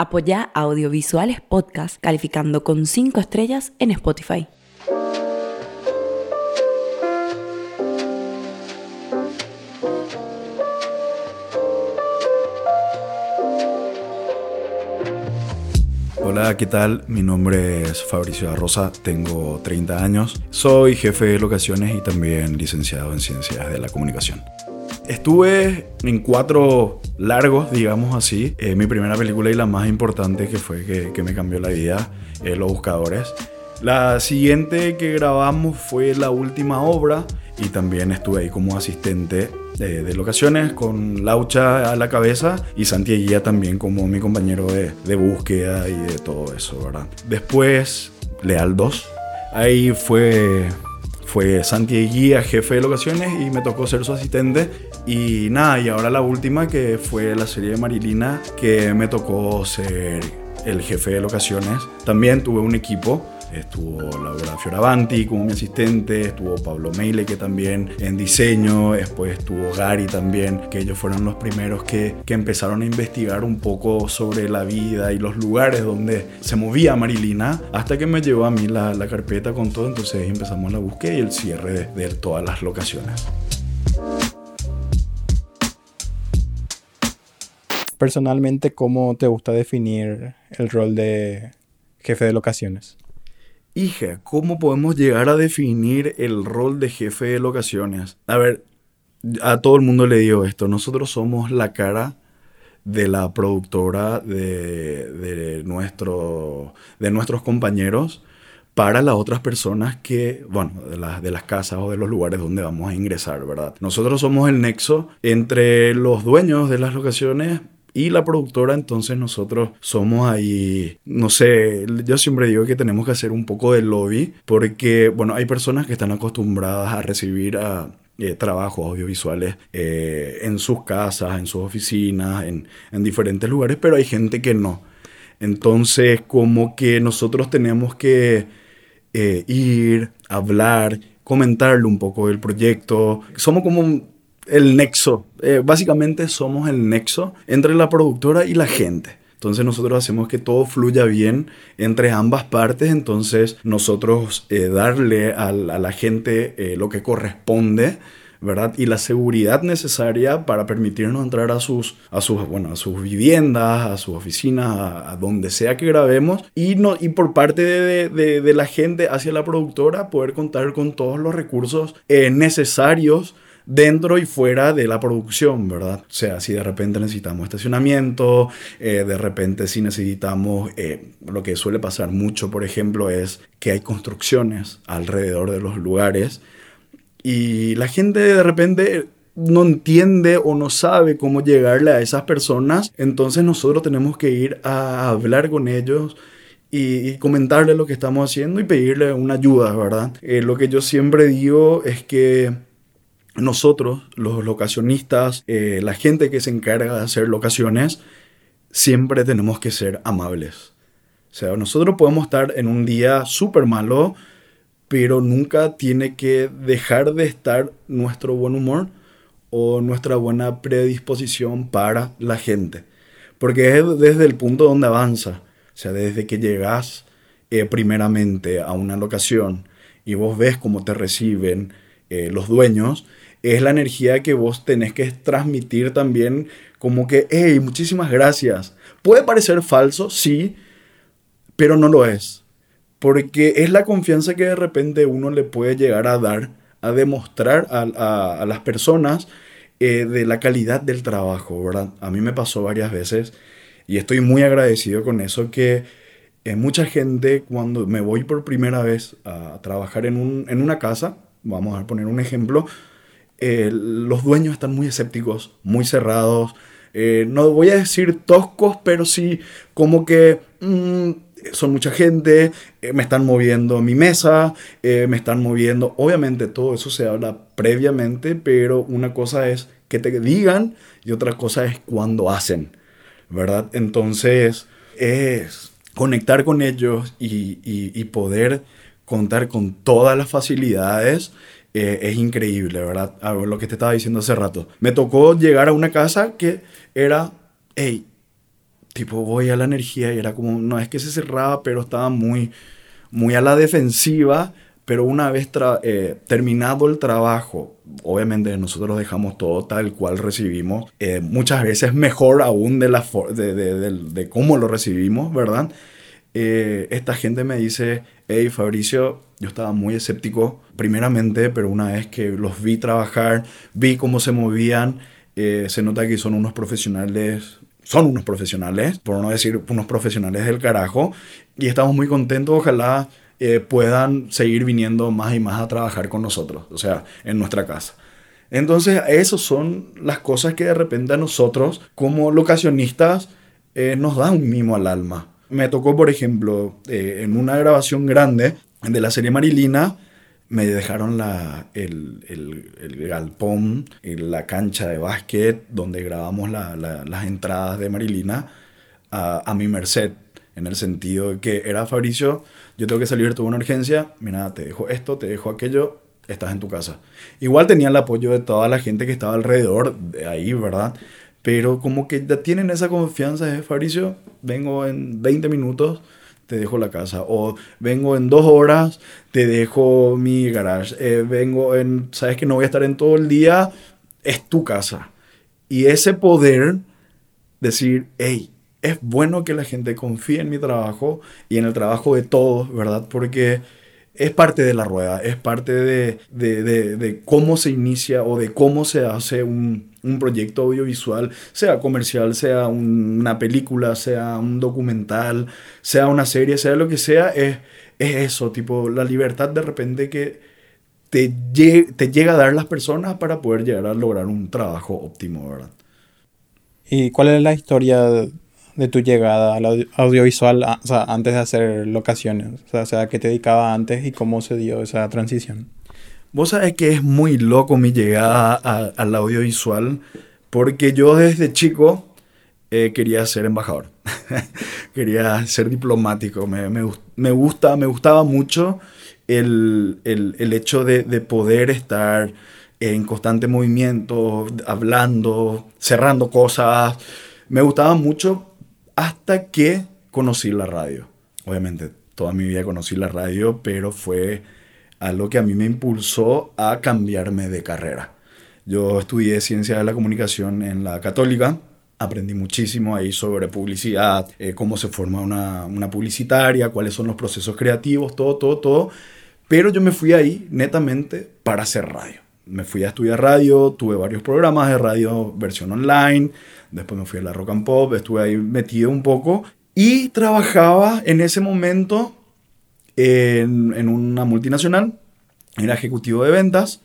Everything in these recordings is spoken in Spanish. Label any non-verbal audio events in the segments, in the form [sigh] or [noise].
Apoya Audiovisuales Podcast calificando con 5 estrellas en Spotify. Hola, ¿qué tal? Mi nombre es Fabricio Rosa, tengo 30 años, soy jefe de locaciones y también licenciado en Ciencias de la Comunicación. Estuve en cuatro largos, digamos así. Eh, mi primera película y la más importante que fue que, me cambió la vida, eh, Los Buscadores. La siguiente que grabamos fue La Última Obra y también estuve ahí como asistente de, de locaciones con Laucha a la cabeza y Santi Guía también como mi compañero de, de búsqueda y de todo eso, ¿verdad? Después, Leal 2. Ahí fue fue Santi Guía, jefe de locaciones, y me tocó ser su asistente. Y nada, y ahora la última que fue la serie de Marilina, que me tocó ser el jefe de locaciones. También tuve un equipo estuvo Laura Fioravanti como mi asistente, estuvo Pablo Meile que también en diseño, después estuvo Gary también, que ellos fueron los primeros que, que empezaron a investigar un poco sobre la vida y los lugares donde se movía Marilina, hasta que me llevó a mí la, carpeta con todo, entonces empezamos la búsqueda y el cierre de todas las locaciones. Personalmente, ¿cómo te gusta definir el rol de jefe de locaciones? Hija, ¿cómo podemos llegar a definir el rol de jefe de locaciones? A ver, a todo el mundo le digo esto, nosotros somos la cara de la productora de, nuestro, de nuestros compañeros para las otras personas que, bueno, de, de las casas o de los lugares donde vamos a ingresar, ¿verdad? Nosotros somos el nexo entre los dueños de las locaciones y la productora, entonces nosotros somos ahí, no sé, yo siempre digo que tenemos que hacer un poco de lobby porque, bueno, hay personas que están acostumbradas a recibir eh, trabajos audiovisuales eh, en sus casas, en sus oficinas, en, en diferentes lugares, pero hay gente que no. Entonces, como que nosotros tenemos que eh, ir, hablar, comentarle un poco del proyecto. Somos como el nexo. Eh, básicamente somos el nexo entre la productora y la gente. Entonces nosotros hacemos que todo fluya bien entre ambas partes. Entonces nosotros eh, darle a, la gente eh, lo que corresponde. ¿verdad? Y la seguridad necesaria para permitirnos entrar a sus, a sus, bueno, a sus viviendas, a sus oficinas, a, donde sea que grabemos. Y, no, y por parte de, de, la gente hacia la productora, poder contar con todos los recursos necesarios dentro y fuera de la producción, ¿verdad? O sea, si de repente necesitamos estacionamiento, eh, de repente si necesitamos, eh, lo que suele pasar mucho, por ejemplo, es que hay construcciones alrededor de los lugares y la gente de repente no entiende o no sabe cómo llegarle a esas personas, entonces nosotros tenemos que ir a hablar con ellos y, comentarle lo que estamos haciendo y pedirle una ayuda, ¿verdad? Eh, lo que yo siempre digo es que nosotros, los locacionistas, eh, la gente que se encarga de hacer locaciones, siempre tenemos que ser amables. O sea, nosotros podemos estar en un día súper malo, pero nunca tiene que dejar de estar nuestro buen humor o nuestra buena predisposición para la gente. Porque es desde el punto donde avanza. O sea, desde que llegas eh, primeramente a una locación y vos ves cómo te reciben eh, los dueños, es la energía que vos tenés que transmitir también como que, hey, muchísimas gracias. Puede parecer falso, sí, pero no lo es. Porque es la confianza que de repente uno le puede llegar a dar, a demostrar a, las personas eh, de la calidad del trabajo, ¿verdad? A mí me pasó varias veces y estoy muy agradecido con eso que eh, mucha gente cuando me voy por primera vez a trabajar en, un, en una casa, vamos a poner un ejemplo, eh, los dueños están muy escépticos, muy cerrados. Eh, no voy a decir toscos, pero sí como que mm, son mucha gente, eh, me están moviendo mi mesa, me están moviendo. Obviamente todo eso se habla previamente, pero una cosa es que te digan y otra cosa es cuando hacen, ¿verdad? Entonces es conectar con ellos y, y poder contar con todas las facilidades eh, es increíble, ¿verdad? Lo que te estaba diciendo hace rato. Me tocó llegar a una casa que era, hey, tipo, voy a la energía y era como, no es que se cerraba, pero estaba muy, muy a la defensiva. Pero una vez eh, terminado el trabajo, obviamente nosotros dejamos todo tal cual recibimos, eh, muchas veces mejor aún de, la de, de, de, cómo lo recibimos, ¿verdad? Esta gente me dice, hey Fabricio, yo estaba muy escéptico primeramente, pero una vez que los vi trabajar, vi cómo se movían, se nota que son unos profesionales son unos profesionales, por no decir unos profesionales del carajo, y estamos muy contentos, ojalá eh, puedan seguir viniendo más y más a trabajar con nosotros, o sea, en nuestra casa. Entonces, esas son las cosas que de repente a nosotros, como locacionistas, eh, nos da un mimo al alma. Me tocó, por ejemplo, eh, en una grabación grande de la serie Marilina, me dejaron la, el, el, el galpón, la cancha de básquet donde grabamos las entradas de Marilina a, a mi merced en el sentido de que era Fabricio, yo tengo que salir, tuve una urgencia, mira, te dejo esto, te dejo aquello, estás en tu casa. Igual tenía el apoyo de toda la gente que estaba alrededor de ahí, ¿verdad? Pero como que ya tienen esa confianza de Fabricio, vengo en 20 minutos, te dejo la casa. O vengo en dos horas, te dejo mi garage. Eh, vengo en, sabes que no voy a estar en todo el día, es tu casa. Y ese poder decir, hey, es bueno que la gente confíe en mi trabajo y en el trabajo de todos, ¿verdad? Porque es parte de la rueda, es parte de, de, de, cómo se inicia o de cómo se hace un, un proyecto audiovisual, sea comercial, sea una película, sea un documental, sea una serie, sea lo que sea, es, es eso, tipo, la libertad de repente que te, te llega a dar las personas para poder llegar a lograr un trabajo óptimo, ¿verdad? ¿Y cuál es la historia de tu llegada al audiovisual antes de hacer locaciones? O sea, ¿qué te dedicaba antes y cómo se dio esa transición? Vos sabés que es muy loco mi llegada al audiovisual porque yo desde chico eh, quería ser embajador, [laughs] quería ser diplomático, me, me, me, gusta, me gustaba mucho el, el, el hecho de, de poder estar en constante movimiento, hablando, cerrando cosas. Me gustaba mucho hasta que conocí la radio. Obviamente, toda mi vida conocí la radio, pero fue algo que a mí me impulsó a cambiarme de carrera. Yo estudié ciencia de la comunicación en la católica, aprendí muchísimo ahí sobre publicidad, eh, cómo se forma una, una publicitaria, cuáles son los procesos creativos, todo, todo, todo. Pero yo me fui ahí netamente para hacer radio. Me fui a estudiar radio, tuve varios programas de radio, versión online, después me fui a la rock and pop, estuve ahí metido un poco y trabajaba en ese momento en, una multinacional, era ejecutivo de ventas.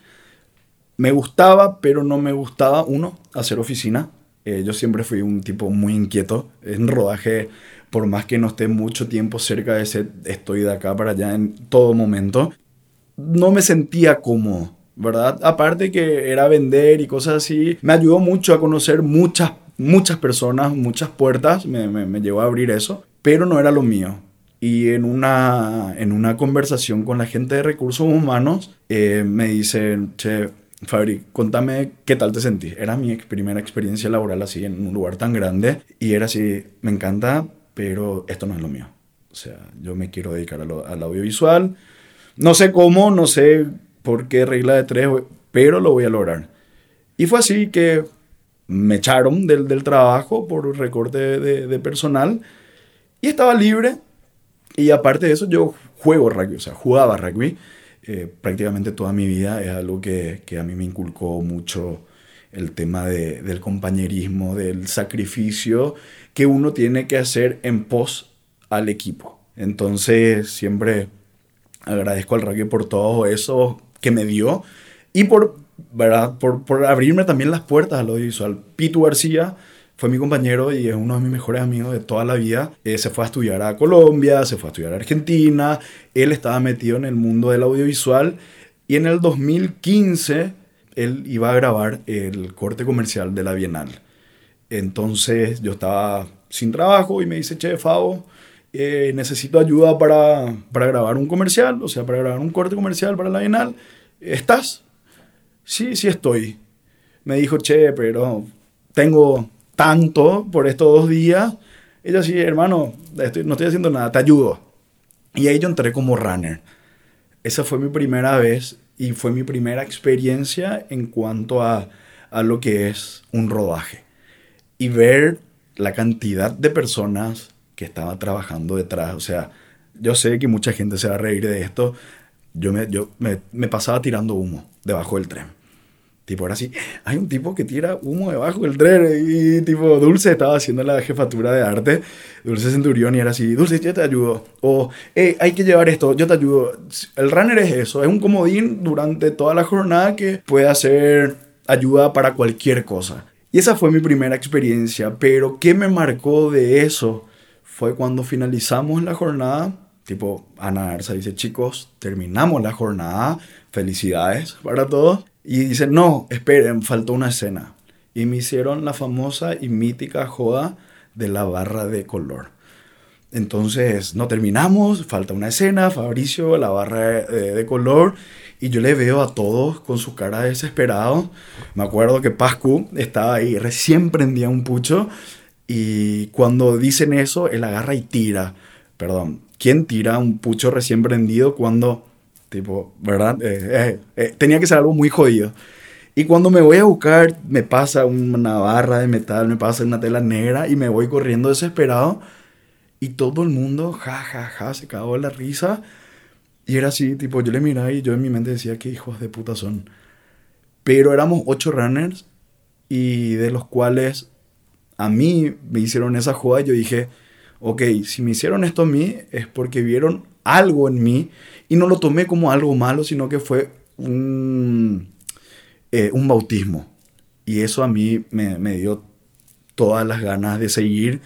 Me gustaba, pero no me gustaba, uno, hacer oficina. Eh, yo siempre fui un tipo muy inquieto. En rodaje, por más que no esté mucho tiempo cerca de ese, estoy de acá para allá en todo momento. No me sentía cómodo, ¿verdad? Aparte que era vender y cosas así, me ayudó mucho a conocer muchas muchas personas, muchas puertas, me, me, llevó a abrir eso, pero no era lo mío. Y en una, en una conversación con la gente de recursos humanos, eh, me dicen, che, Fabri, contame qué tal te sentís. Era mi primera experiencia laboral así en un lugar tan grande y era así, me encanta, pero esto no es lo mío. O sea, yo me quiero dedicar al audiovisual. No sé cómo, no sé por qué regla de tres, pero lo voy a lograr. Y fue así que me echaron del, del trabajo por recorte de, de, personal y estaba libre. Y aparte de eso, yo juego rugby, o sea, jugaba rugby eh, prácticamente toda mi vida. Es algo que, que, a mí me inculcó mucho el tema de, del compañerismo, del sacrificio que uno tiene que hacer en pos al equipo. Entonces, siempre agradezco al rugby por todo eso que me dio y por ¿verdad? Por, por abrirme también las puertas al audiovisual. Pitu García fue mi compañero y es uno de mis mejores amigos de toda la vida. Eh, se fue a estudiar a Colombia, se fue a estudiar a Argentina. Él estaba metido en el mundo del audiovisual y en el 2015 él iba a grabar el corte comercial de la Bienal. Entonces yo estaba sin trabajo y me dice, che, Favo, eh, necesito ayuda para, para grabar un comercial, o sea, para grabar un corte comercial para la Bienal. ¿Estás? Sí, sí estoy. Me dijo, che, pero tengo tanto por estos dos días. Y yo así, hermano, estoy, no estoy haciendo nada, te ayudo. Y ahí yo entré como runner. Esa fue mi primera vez y fue mi primera experiencia en cuanto a, a lo que es un rodaje. Y ver la cantidad de personas que estaban trabajando detrás. O sea, yo sé que mucha gente se va a reír de esto. Yo me, yo me pasaba tirando humo debajo del tren. Tipo, ahora sí, hay un tipo que tira humo debajo del tren y tipo, Dulce estaba haciendo la jefatura de arte, Dulce Centurión, y era así, Dulce, yo te ayudo. O, hey, hay que llevar esto, yo te ayudo. El runner es eso, es un comodín durante toda la jornada que puede hacer ayuda para cualquier cosa. Y esa fue mi primera experiencia, pero ¿qué me marcó de eso? Fue cuando finalizamos la jornada, tipo, Ana Arza dice, chicos, terminamos la jornada, felicidades para todos. Y dice, no, esperen, faltó una escena. Y me hicieron la famosa y mítica joda de la barra de color. Entonces, no terminamos, falta una escena, Fabricio, la barra de, color, y yo le veo a todos con su cara desesperado. Me acuerdo que Pascu estaba ahí, recién prendía un pucho, y cuando dicen eso, él agarra y tira. Perdón, ¿quién tira un pucho recién prendido cuando Tipo, ¿verdad? Eh, eh, eh, tenía que ser algo muy jodido. Y cuando me voy a buscar, me pasa una barra de metal, me pasa una tela negra y me voy corriendo desesperado. Y todo el mundo, ja, ja, ja, se cagó la risa. Y era así, tipo, yo le miraba y yo en mi mente decía, qué hijos de puta son. Pero éramos ocho runners y de los cuales a mí me hicieron esa joda. Y yo dije, ok, si me hicieron esto a mí es porque vieron algo en mí y no lo tomé como algo malo, sino que fue un, eh, un bautismo. Y eso a mí me, me, dio todas las ganas de seguir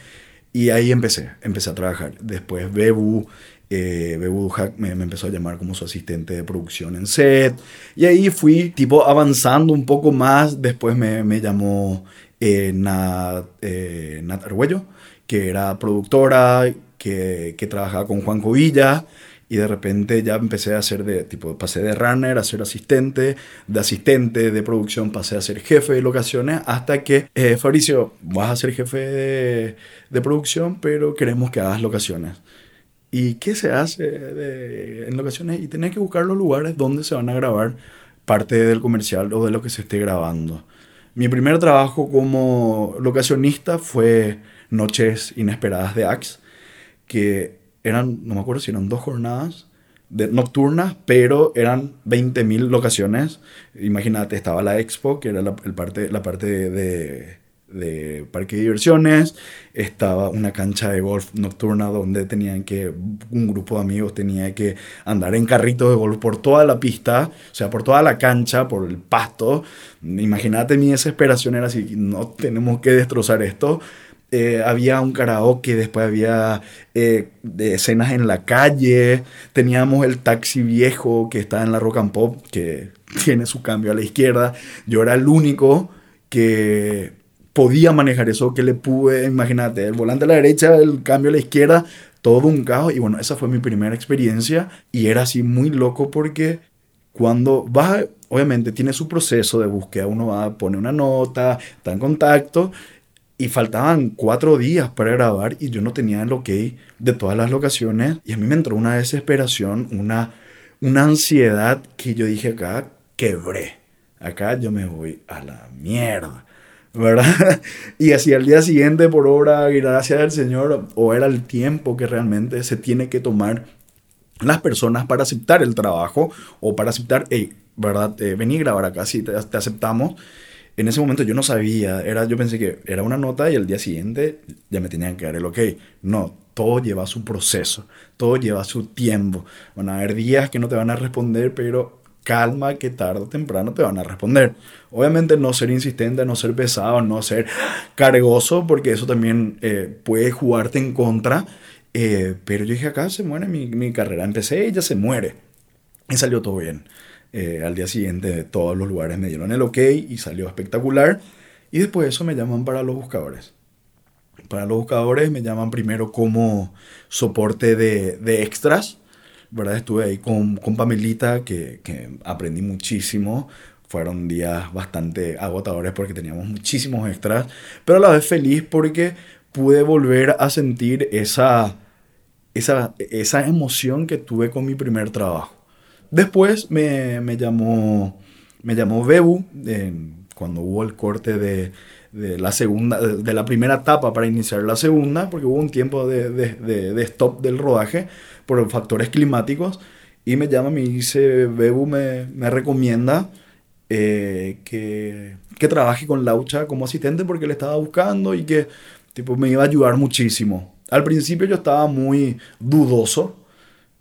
y ahí empecé, empecé a trabajar. Después Bebu, eh, Bebu me, me, empezó a llamar como su asistente de producción en set y ahí fui tipo avanzando un poco más. Después me, me llamó eh, Nat, eh, Nat Arguello, que era productora, que, que trabajaba con Juan Covilla y de repente ya empecé a hacer de, tipo, pasé de runner a ser asistente, de asistente de producción pasé a ser jefe de locaciones, hasta que, eh, Fabricio, vas a ser jefe de, de, producción, pero queremos que hagas locaciones. ¿Y qué se hace de, en locaciones? Y tenés que buscar los lugares donde se van a grabar parte del comercial o de lo que se esté grabando. Mi primer trabajo como locacionista fue Noches Inesperadas de Axe, que eran, no me acuerdo si eran dos jornadas de, nocturnas, pero eran 20.000 locaciones. Imagínate, estaba la expo, que era la, el parte, la parte de, de, parque de diversiones, estaba una cancha de golf nocturna donde tenían que, un grupo de amigos tenía que andar en carritos de golf por toda la pista, o sea, por toda la cancha, por el pasto. Imagínate mi desesperación era así, no tenemos que destrozar esto eh, había un karaoke, después había eh, escenas en la calle, teníamos el taxi viejo que está en la Rock and Pop, que [laughs] tiene su cambio a la izquierda. Yo era el único que podía manejar eso, que le pude, imagínate, el volante a la derecha, el cambio a la izquierda, todo un caos. Y bueno, esa fue mi primera experiencia y era así muy loco porque cuando vas, obviamente tiene su proceso de búsqueda, uno va a poner una nota, está en contacto y faltaban cuatro días para grabar y yo no tenía el ok de todas las locaciones. Y a mí me entró una desesperación, una, una ansiedad que yo dije acá, quebré. Acá yo me voy a la mierda. ¿verdad? [laughs] Y así al día siguiente, por obra, gracias al Señor, o era el tiempo que realmente se tiene que tomar las personas para aceptar el trabajo o para aceptar, hey, ¿verdad? Eh, vení a grabar acá, si te, te aceptamos en ese momento yo no sabía, era, yo pensé que era una nota y el día siguiente ya me tenían que dar el ok. No, todo lleva su proceso, todo lleva su tiempo. Van a haber días que no te van a responder, pero calma que tarde o temprano te van a responder. Obviamente no ser insistente, no ser pesado, no ser cargoso, porque eso también eh, puede jugarte en contra. Eh, pero yo dije, acá se muere mi, mi carrera. Empecé y ya se muere. Y salió todo bien. Eh, al día siguiente todos los lugares me dieron el ok y salió espectacular. Y después de eso me llaman para los buscadores. Para los buscadores me llaman primero como soporte de, de extras. ¿verdad? Estuve ahí con, con Pamelita, que, que, aprendí muchísimo. Fueron días bastante agotadores porque teníamos muchísimos extras, pero a la vez feliz porque pude volver a sentir esa, esa, esa emoción que tuve con mi primer trabajo. Después me, me llamó, me llamó Bebu, cuando hubo el corte de, de, la segunda, de la primera etapa para iniciar la segunda, porque hubo un tiempo de, de, de stop del rodaje por factores climáticos, y me llama, me dice, Bebu me, me recomienda eh, que, que trabaje con Laucha como asistente porque le estaba buscando y que tipo, me iba a ayudar muchísimo. Al principio yo estaba muy dudoso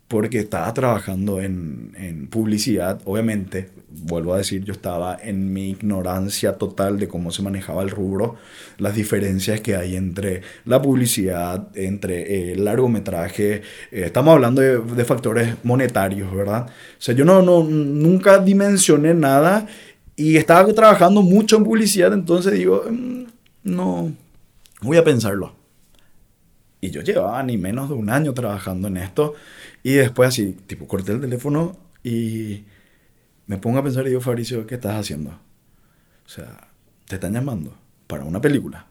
porque estaba trabajando en, en, publicidad, obviamente, vuelvo a decir, yo estaba en mi ignorancia total de cómo se manejaba el rubro, las diferencias que hay entre la publicidad, entre eh, el largometraje, eh, estamos hablando de, de, factores monetarios, ¿verdad? O sea, yo no, no, nunca dimensioné nada y estaba trabajando mucho en publicidad, entonces digo, mm, no, voy a pensarlo. Y yo llevaba ni menos de un año trabajando en esto. Y después así, tipo, corté el teléfono y me pongo a pensar y digo, Fabricio, ¿qué estás haciendo? O sea, te están llamando para una película,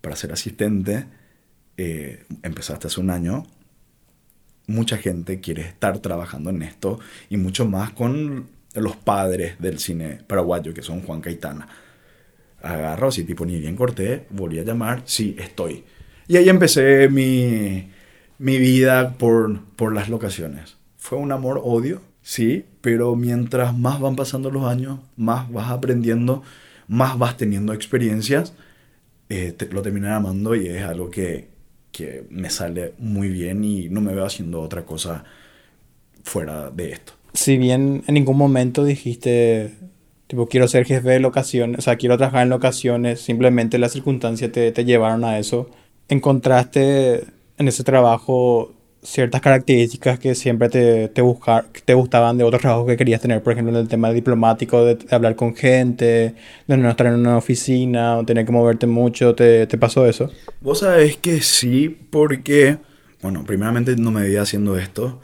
para ser asistente. Eh, empezaste hace un año. Mucha gente quiere estar trabajando en esto y mucho más con los padres del cine paraguayo, que son Juan Caitana. Agarro así, tipo, ni bien corté, volví a llamar, sí, estoy. Y ahí empecé mi, mi vida por, por las locaciones. Fue un amor-odio, sí, pero mientras más van pasando los años, más vas aprendiendo, más vas teniendo experiencias, eh, lo terminé amando y es algo que, que me sale muy bien y no me veo haciendo otra cosa fuera de esto. Si bien en ningún momento dijiste Tipo, quiero ser jefe de locaciones, o sea, quiero trabajar en locaciones, simplemente las circunstancias te, te llevaron a eso. ¿Encontraste en ese trabajo ciertas características que siempre te, te, buscar, te gustaban de otros trabajos que querías tener? Por ejemplo, en el tema diplomático, de, hablar con gente, de no estar en una oficina, o tener que moverte mucho. ¿Te, pasó eso? Vos sabés que sí, porque, bueno, primeramente no me veía haciendo esto,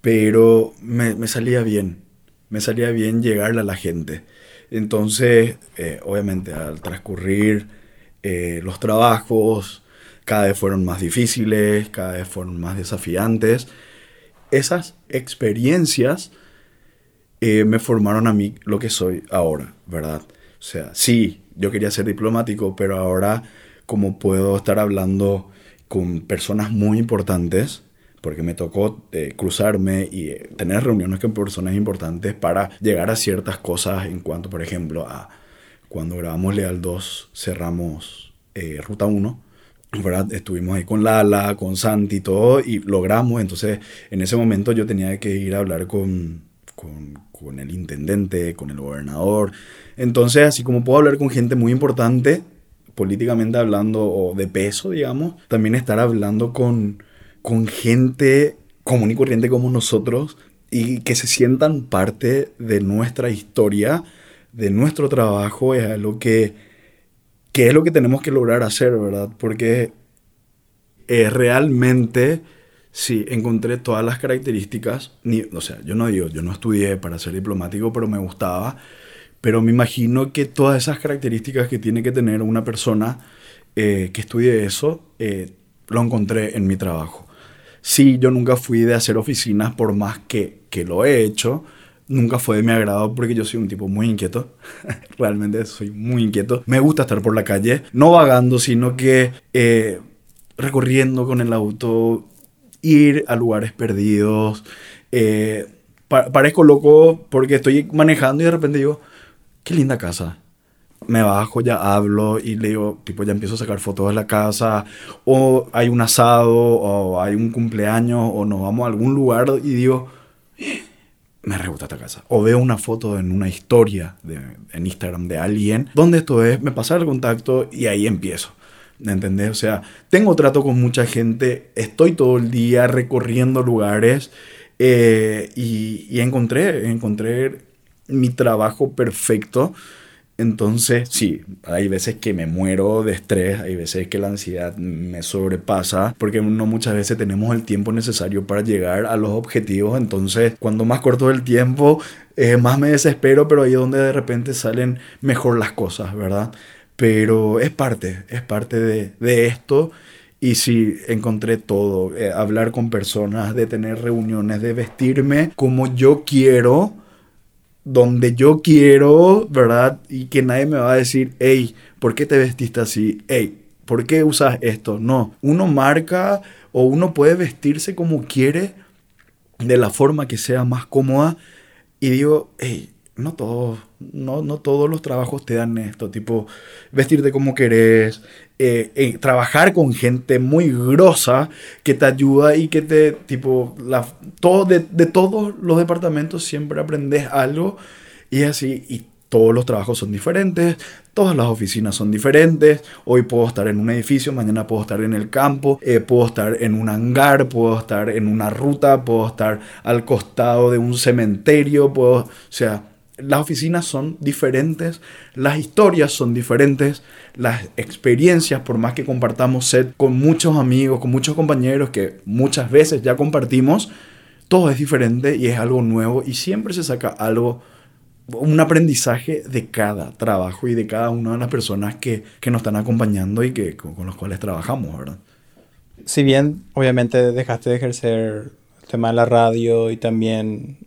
pero me, me salía bien me salía bien llegarle a la gente. Entonces, eh, obviamente, al transcurrir eh, los trabajos, cada vez fueron más difíciles, cada vez fueron más desafiantes. Esas experiencias eh, me formaron a mí lo que soy ahora, ¿verdad? O sea, sí, yo quería ser diplomático, pero ahora como puedo estar hablando con personas muy importantes, porque me tocó eh, cruzarme y eh, tener reuniones con personas importantes para llegar a ciertas cosas en cuanto, por ejemplo, a cuando grabamos Leal 2, cerramos eh, Ruta 1. Estuvimos ahí con Lala, con Santi y todo, y logramos. Entonces, en ese momento yo tenía que ir a hablar con, con, con el intendente, con el gobernador. Entonces, así como puedo hablar con gente muy importante, políticamente hablando, o de peso, digamos, también estar hablando con, con gente común y corriente como nosotros y que se sientan parte de nuestra historia, de nuestro trabajo, es algo que, que es lo que tenemos que lograr hacer, ¿verdad? Porque eh, realmente, sí, encontré todas las características, ni, o sea, yo no digo, yo no estudié para ser diplomático, pero me gustaba, pero me imagino que todas esas características que tiene que tener una persona eh, que estudie eso, eh, lo encontré en mi trabajo. Sí, yo nunca fui de hacer oficinas por más que, que lo he hecho. Nunca fue de mi agrado porque yo soy un tipo muy inquieto. [laughs] Realmente soy muy inquieto. Me gusta estar por la calle, no vagando, sino que eh, recorriendo con el auto, ir a lugares perdidos. Eh, parezco loco porque estoy manejando y de repente digo, qué linda casa me bajo, ya hablo y le digo, tipo, ya empiezo a sacar fotos de la casa, o hay un asado, o hay un cumpleaños, o nos vamos a algún lugar y digo, me re gusta esta casa. O veo una foto en una historia de, en Instagram de alguien, donde esto es, me pasa el contacto y ahí empiezo. ¿Me entendés? O sea, tengo trato con mucha gente, estoy todo el día recorriendo lugares eh, y, y encontré, encontré mi trabajo perfecto entonces, sí, hay veces que me muero de estrés, hay veces que la ansiedad me sobrepasa, porque no muchas veces tenemos el tiempo necesario para llegar a los objetivos. Entonces, cuando más corto el tiempo, eh, más me desespero, pero ahí es donde de repente salen mejor las cosas, ¿verdad? pero es parte, es parte de, de esto. Y sí, encontré todo, eh, hablar con personas, de tener reuniones, de vestirme como yo quiero, donde yo quiero, ¿verdad? Y que nadie me va a decir, hey, ¿por qué te vestiste así? Hey, ¿por qué usas esto? No, uno marca o uno puede vestirse como quiere, de la forma que sea más cómoda. Y digo, hey, no todos, no, no todos los trabajos te dan esto, tipo vestirte como querés, eh, eh, trabajar con gente muy grosa que te ayuda y que te, tipo, la, todo, de, de todos los departamentos siempre aprendes algo y así, y todos los trabajos son diferentes, todas las oficinas son diferentes. Hoy puedo estar en un edificio, mañana puedo estar en el campo, eh, puedo estar en un hangar, puedo estar en una ruta, puedo estar al costado de un cementerio, puedo, o sea, las oficinas son diferentes, las historias son diferentes, las experiencias, por más que compartamos set con muchos amigos, con muchos compañeros que muchas veces ya compartimos, todo es diferente y es algo nuevo y siempre se saca algo, un aprendizaje de cada trabajo y de cada una de las personas que, que nos están acompañando y que, con, con los cuales trabajamos, ¿verdad? Si bien obviamente dejaste de ejercer el tema de la radio y también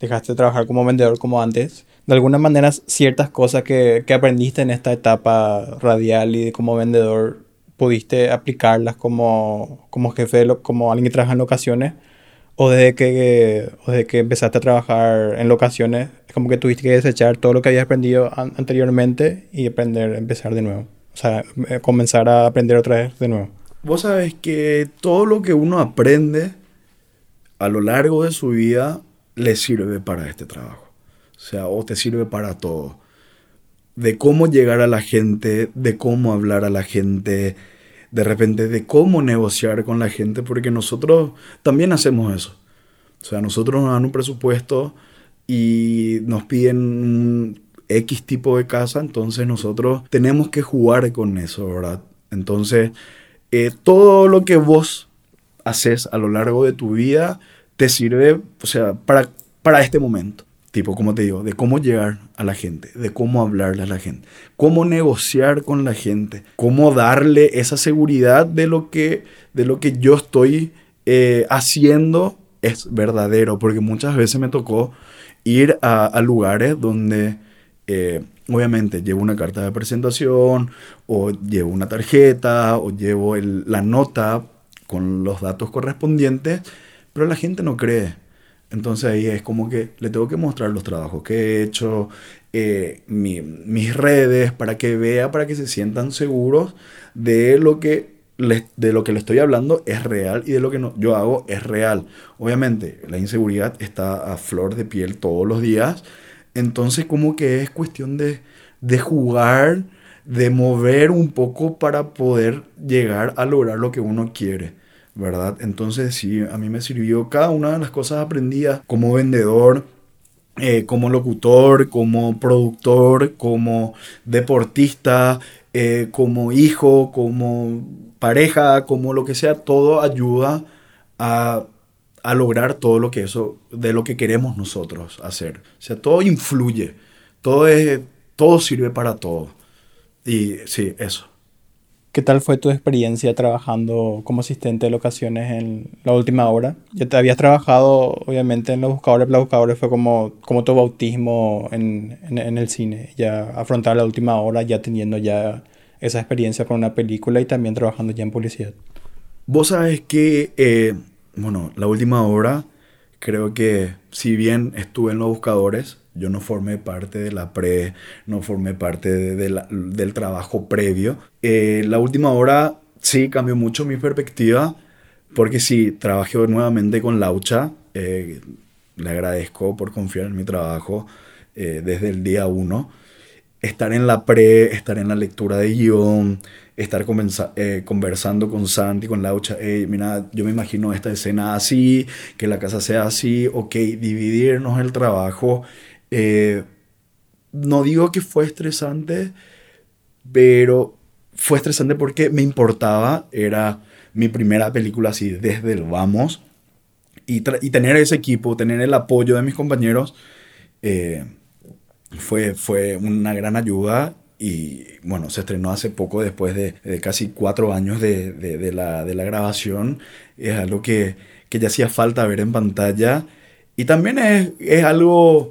dejaste de trabajar como vendedor como antes, de alguna manera ciertas cosas que, que aprendiste en esta etapa radial y como vendedor pudiste aplicarlas como, como jefe, como alguien que trabaja en locaciones, o desde que, o desde que empezaste a trabajar en locaciones, es como que tuviste que desechar todo lo que habías aprendido an anteriormente y aprender, empezar de nuevo. O sea, eh, comenzar a aprender otra vez de nuevo. Vos sabes que todo lo que uno aprende a lo largo de su vida le sirve para este trabajo. O sea, o te sirve para todo. De cómo llegar a la gente, de cómo hablar a la gente, de repente de cómo negociar con la gente, porque nosotros también hacemos eso. O sea, nosotros nos dan un presupuesto y nos piden un X tipo de casa, entonces nosotros tenemos que jugar con eso, ¿verdad? Entonces, eh, todo lo que vos haces a lo largo de tu vida te sirve, o sea, para, para este momento. Tipo, como te digo, de cómo llegar a la gente, de cómo hablarle a la gente, cómo negociar con la gente, cómo darle esa seguridad de lo que, de lo que yo estoy eh, haciendo es verdadero, porque muchas veces me tocó ir a, lugares donde eh, obviamente llevo una carta de presentación o llevo una tarjeta o llevo la nota con los datos correspondientes pero la gente no cree. Entonces ahí es como que le tengo que mostrar los trabajos que he hecho, eh, mi, mis redes, para que vea, para que se sientan seguros de lo que les, de lo que le estoy hablando es real y de lo que no, yo hago es real. Obviamente la inseguridad está a flor de piel todos los días, entonces como que es cuestión de, de jugar, de mover un poco para poder llegar a lograr lo que uno quiere. ¿Verdad? Entonces sí, a mí me sirvió cada una de las cosas aprendidas como vendedor, eh, como locutor, como productor, como deportista, eh, como hijo, como pareja, como lo que sea, todo ayuda a, a, lograr todo lo que eso, de lo que queremos nosotros hacer. O sea, todo influye, todo, es, todo sirve para todo. Y sí, eso. ¿Qué tal fue tu experiencia trabajando como asistente de locaciones en la última hora? Ya te habías trabajado, obviamente, en los buscadores. Los buscadores fue como, como tu bautismo en, en, en, el cine. Ya afrontar la última hora, ya teniendo ya esa experiencia con una película y también trabajando ya en publicidad. Vos sabes que, eh, bueno, la última hora, creo que si bien estuve en los buscadores, yo no formé parte de la pre, no formé parte de, de la, del trabajo previo. Eh, la última hora sí cambió mucho mi perspectiva, porque sí, trabajé nuevamente con Laucha. Eh, le agradezco por confiar en mi trabajo eh, desde el día uno. Estar en la pre, estar en la lectura de guion, estar eh, conversando con Santi, con Laucha, hey, mira, yo me imagino esta escena así, que la casa sea así, ok, dividirnos el trabajo eh, no digo que fue estresante, pero fue estresante porque me importaba, era mi primera película así desde el vamos, y, tener ese equipo, tener el apoyo de mis compañeros, eh, fue, fue una gran ayuda y bueno, se estrenó hace poco después de, casi cuatro años de, de, la, de, la, grabación. Es algo que, que, ya hacía falta ver en pantalla. Y también es, es algo,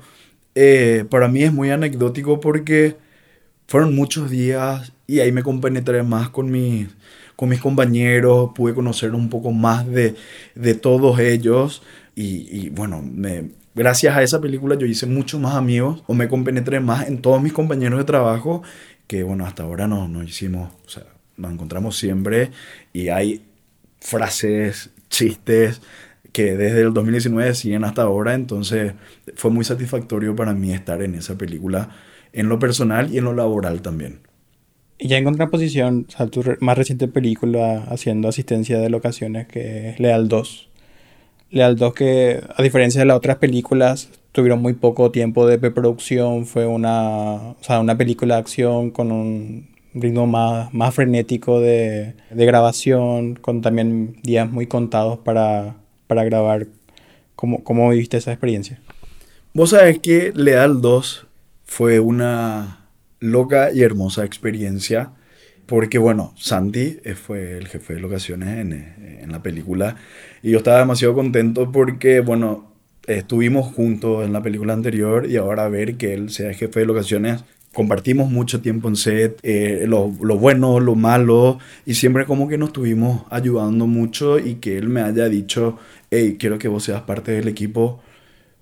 eh, para mí es muy anecdótico porque fueron muchos días y ahí me compenetré más con mis, con mis compañeros, pude conocer un poco más de, de todos ellos. Y, y bueno, me, gracias a esa película yo hice muchos más amigos o me compenetré más en todos mis compañeros de trabajo que bueno, hasta ahora no nos hicimos, o sea, nos encontramos siempre y hay frases, chistes que desde el 2019 siguen hasta ahora, entonces fue muy satisfactorio para mí estar en esa película en lo personal y en lo laboral también. Y ya en contraposición, o sea, tu más reciente película haciendo asistencia de locaciones que es Leal 2. Leal 2 que, a diferencia de las otras películas, tuvieron muy poco tiempo de preproducción. Fue una, una película de acción con un ritmo más, más frenético de, de grabación, con también días muy contados para, para grabar. ¿Cómo, ¿Cómo viviste esa experiencia? Vos sabés que Leal 2 fue una loca y hermosa experiencia porque bueno, Santi eh, fue el jefe de locaciones en, eh, en, la película y yo estaba demasiado contento porque bueno, estuvimos juntos en la película anterior y ahora ver que él sea jefe de locaciones, compartimos mucho tiempo en set, eh, lo, lo, bueno, lo malo y siempre como que nos estuvimos ayudando mucho y que él me haya dicho, hey, quiero que vos seas parte del equipo,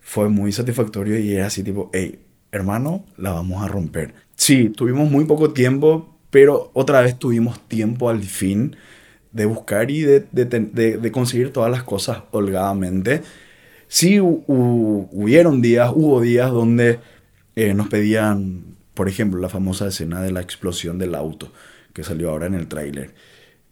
fue muy satisfactorio y era así tipo, hey, hermano, la vamos a romper. Sí, tuvimos muy poco tiempo, pero otra vez tuvimos tiempo al fin de buscar y de, de, de, conseguir todas las cosas holgadamente. Sí hubieron días, hubo días donde eh, nos pedían, por ejemplo, la famosa escena de la explosión del auto que salió ahora en el tráiler.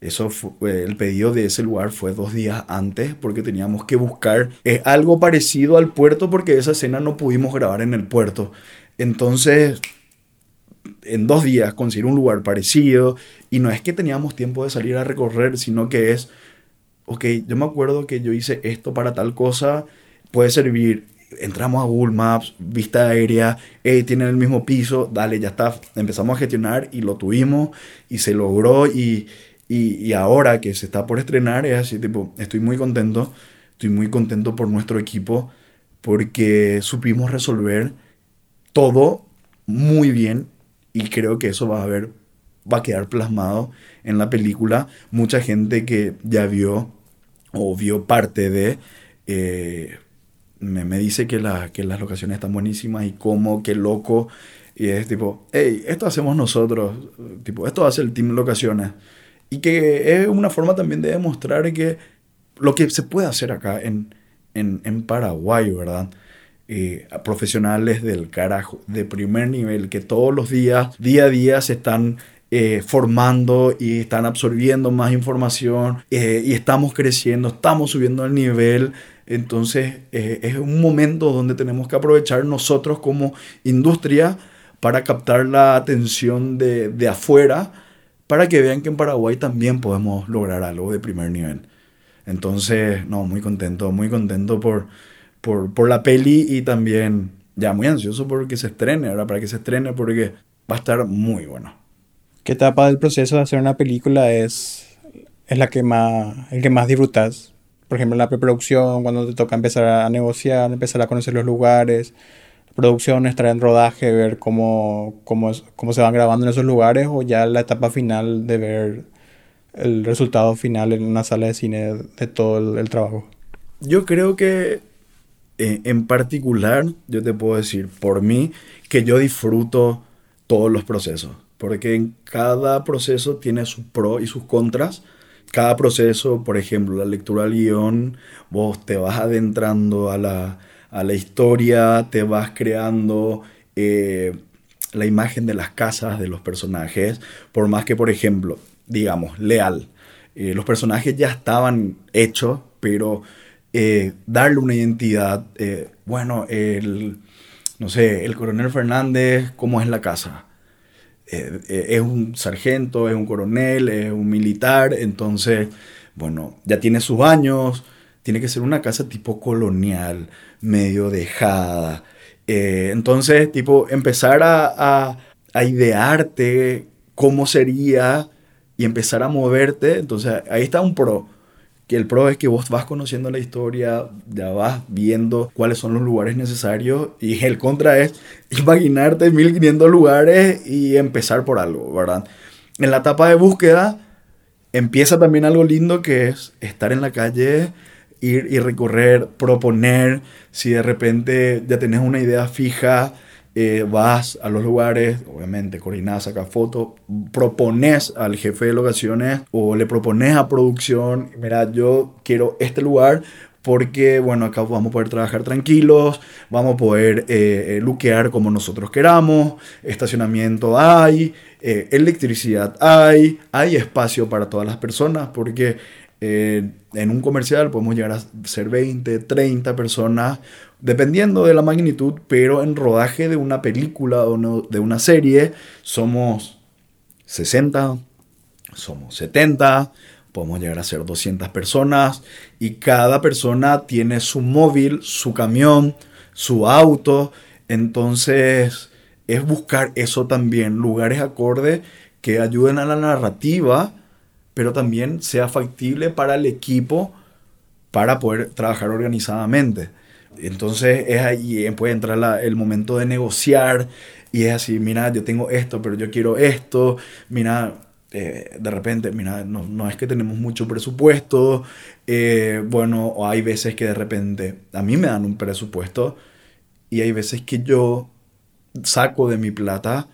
Eso fue, el pedido de ese lugar fue dos días antes porque teníamos que buscar eh, algo parecido al puerto porque esa escena no pudimos grabar en el puerto. Entonces en dos días conseguir un lugar parecido. Y no es que teníamos tiempo de salir a recorrer, sino que es, ok, yo me acuerdo que yo hice esto para tal cosa, puede servir. Entramos a Google Maps, vista aérea, hey, tienen el mismo piso, dale, ya está. Empezamos a gestionar y lo tuvimos y se logró. Y, y ahora que se está por estrenar, es así, tipo, estoy muy contento, estoy muy contento por nuestro equipo porque supimos resolver todo muy bien y creo que eso va a ver, va a quedar plasmado en la película. Mucha gente que ya vio o vio parte de, eh, me, me, dice que, la, que las locaciones están buenísimas y cómo, qué loco. Y es tipo, hey, esto hacemos nosotros, tipo, esto hace el Team Locaciones. Y que es una forma también de demostrar que lo que se puede hacer acá en, en, en Paraguay, ¿verdad? Eh, profesionales del carajo, de primer nivel, que todos los días, día a día, se están eh, formando y están absorbiendo más información eh, y estamos creciendo, estamos subiendo el nivel. Entonces es un momento donde tenemos que aprovechar nosotros como industria para captar la atención de, de afuera, para que vean que en Paraguay también podemos lograr algo de primer nivel. Entonces, no, muy contento, muy contento por, por, por la peli y también ya muy ansioso por que se estrene, ahora para que se estrene porque va a estar muy bueno. ¿Qué etapa del proceso de hacer una película es, es la que más, el que más disfrutas? Por ejemplo, la preproducción, cuando te toca empezar a negociar, empezar a conocer los lugares, producción, estar en rodaje, ver cómo, cómo, cómo se van grabando en esos lugares, o ya la etapa final de ver el resultado final en una sala de cine de todo el trabajo. Yo creo que eh, en particular, yo te puedo decir por mí que yo disfruto todos los procesos, porque en cada proceso tiene sus pros y sus contras. Cada proceso, por ejemplo, la lectura del guion, vos te vas adentrando a la, a la historia, te vas creando eh, la imagen de las casas de los personajes, por más que, por ejemplo, digamos, Leal, eh, los personajes ya estaban hechos, pero eh, darle una identidad. Eh, bueno, el, no sé, el coronel Fernández, ¿cómo es la casa? Eh, es un sargento, es un coronel, es un militar, entonces, bueno, ya tiene sus años, tiene que ser una casa tipo colonial, medio dejada. entonces, tipo, empezar a, a idearte cómo sería y empezar a moverte. Entonces ahí está un pro. Que el pro es que vos vas conociendo la historia, ya vas viendo cuáles son los lugares necesarios y el contra es imaginarte 1500 lugares y empezar por algo, ¿verdad? En la etapa de búsqueda empieza también algo lindo que es estar en la calle, ir y recorrer, proponer, si de repente ya tenés una idea fija, eh, vas a los lugares, obviamente coordinás, sacas fotos, propones al jefe de locaciones o le propones a producción, mira, yo quiero este lugar porque, bueno, acá vamos a poder trabajar tranquilos, vamos a poder eh, eh luquear como nosotros queramos, estacionamiento hay, eh, electricidad hay, hay espacio para todas las personas, porque en un comercial podemos llegar a ser 20, 30 personas dependiendo de la magnitud, pero en rodaje de una película o de una serie somos 60, somos 70, podemos llegar a ser 200 personas y cada persona tiene su móvil, su camión, su auto, entonces es buscar eso también, lugares acordes que ayuden a la narrativa, pero también sea factible para el equipo para poder trabajar organizadamente. Entonces es ahí, puede entrar el momento de negociar y es así, mira, yo tengo esto, pero yo quiero esto, mira, eh, de repente, mira, no, no, es que tenemos mucho presupuesto, eh, bueno, o hay veces que de repente a mí me dan un presupuesto y hay veces que yo saco de mi plata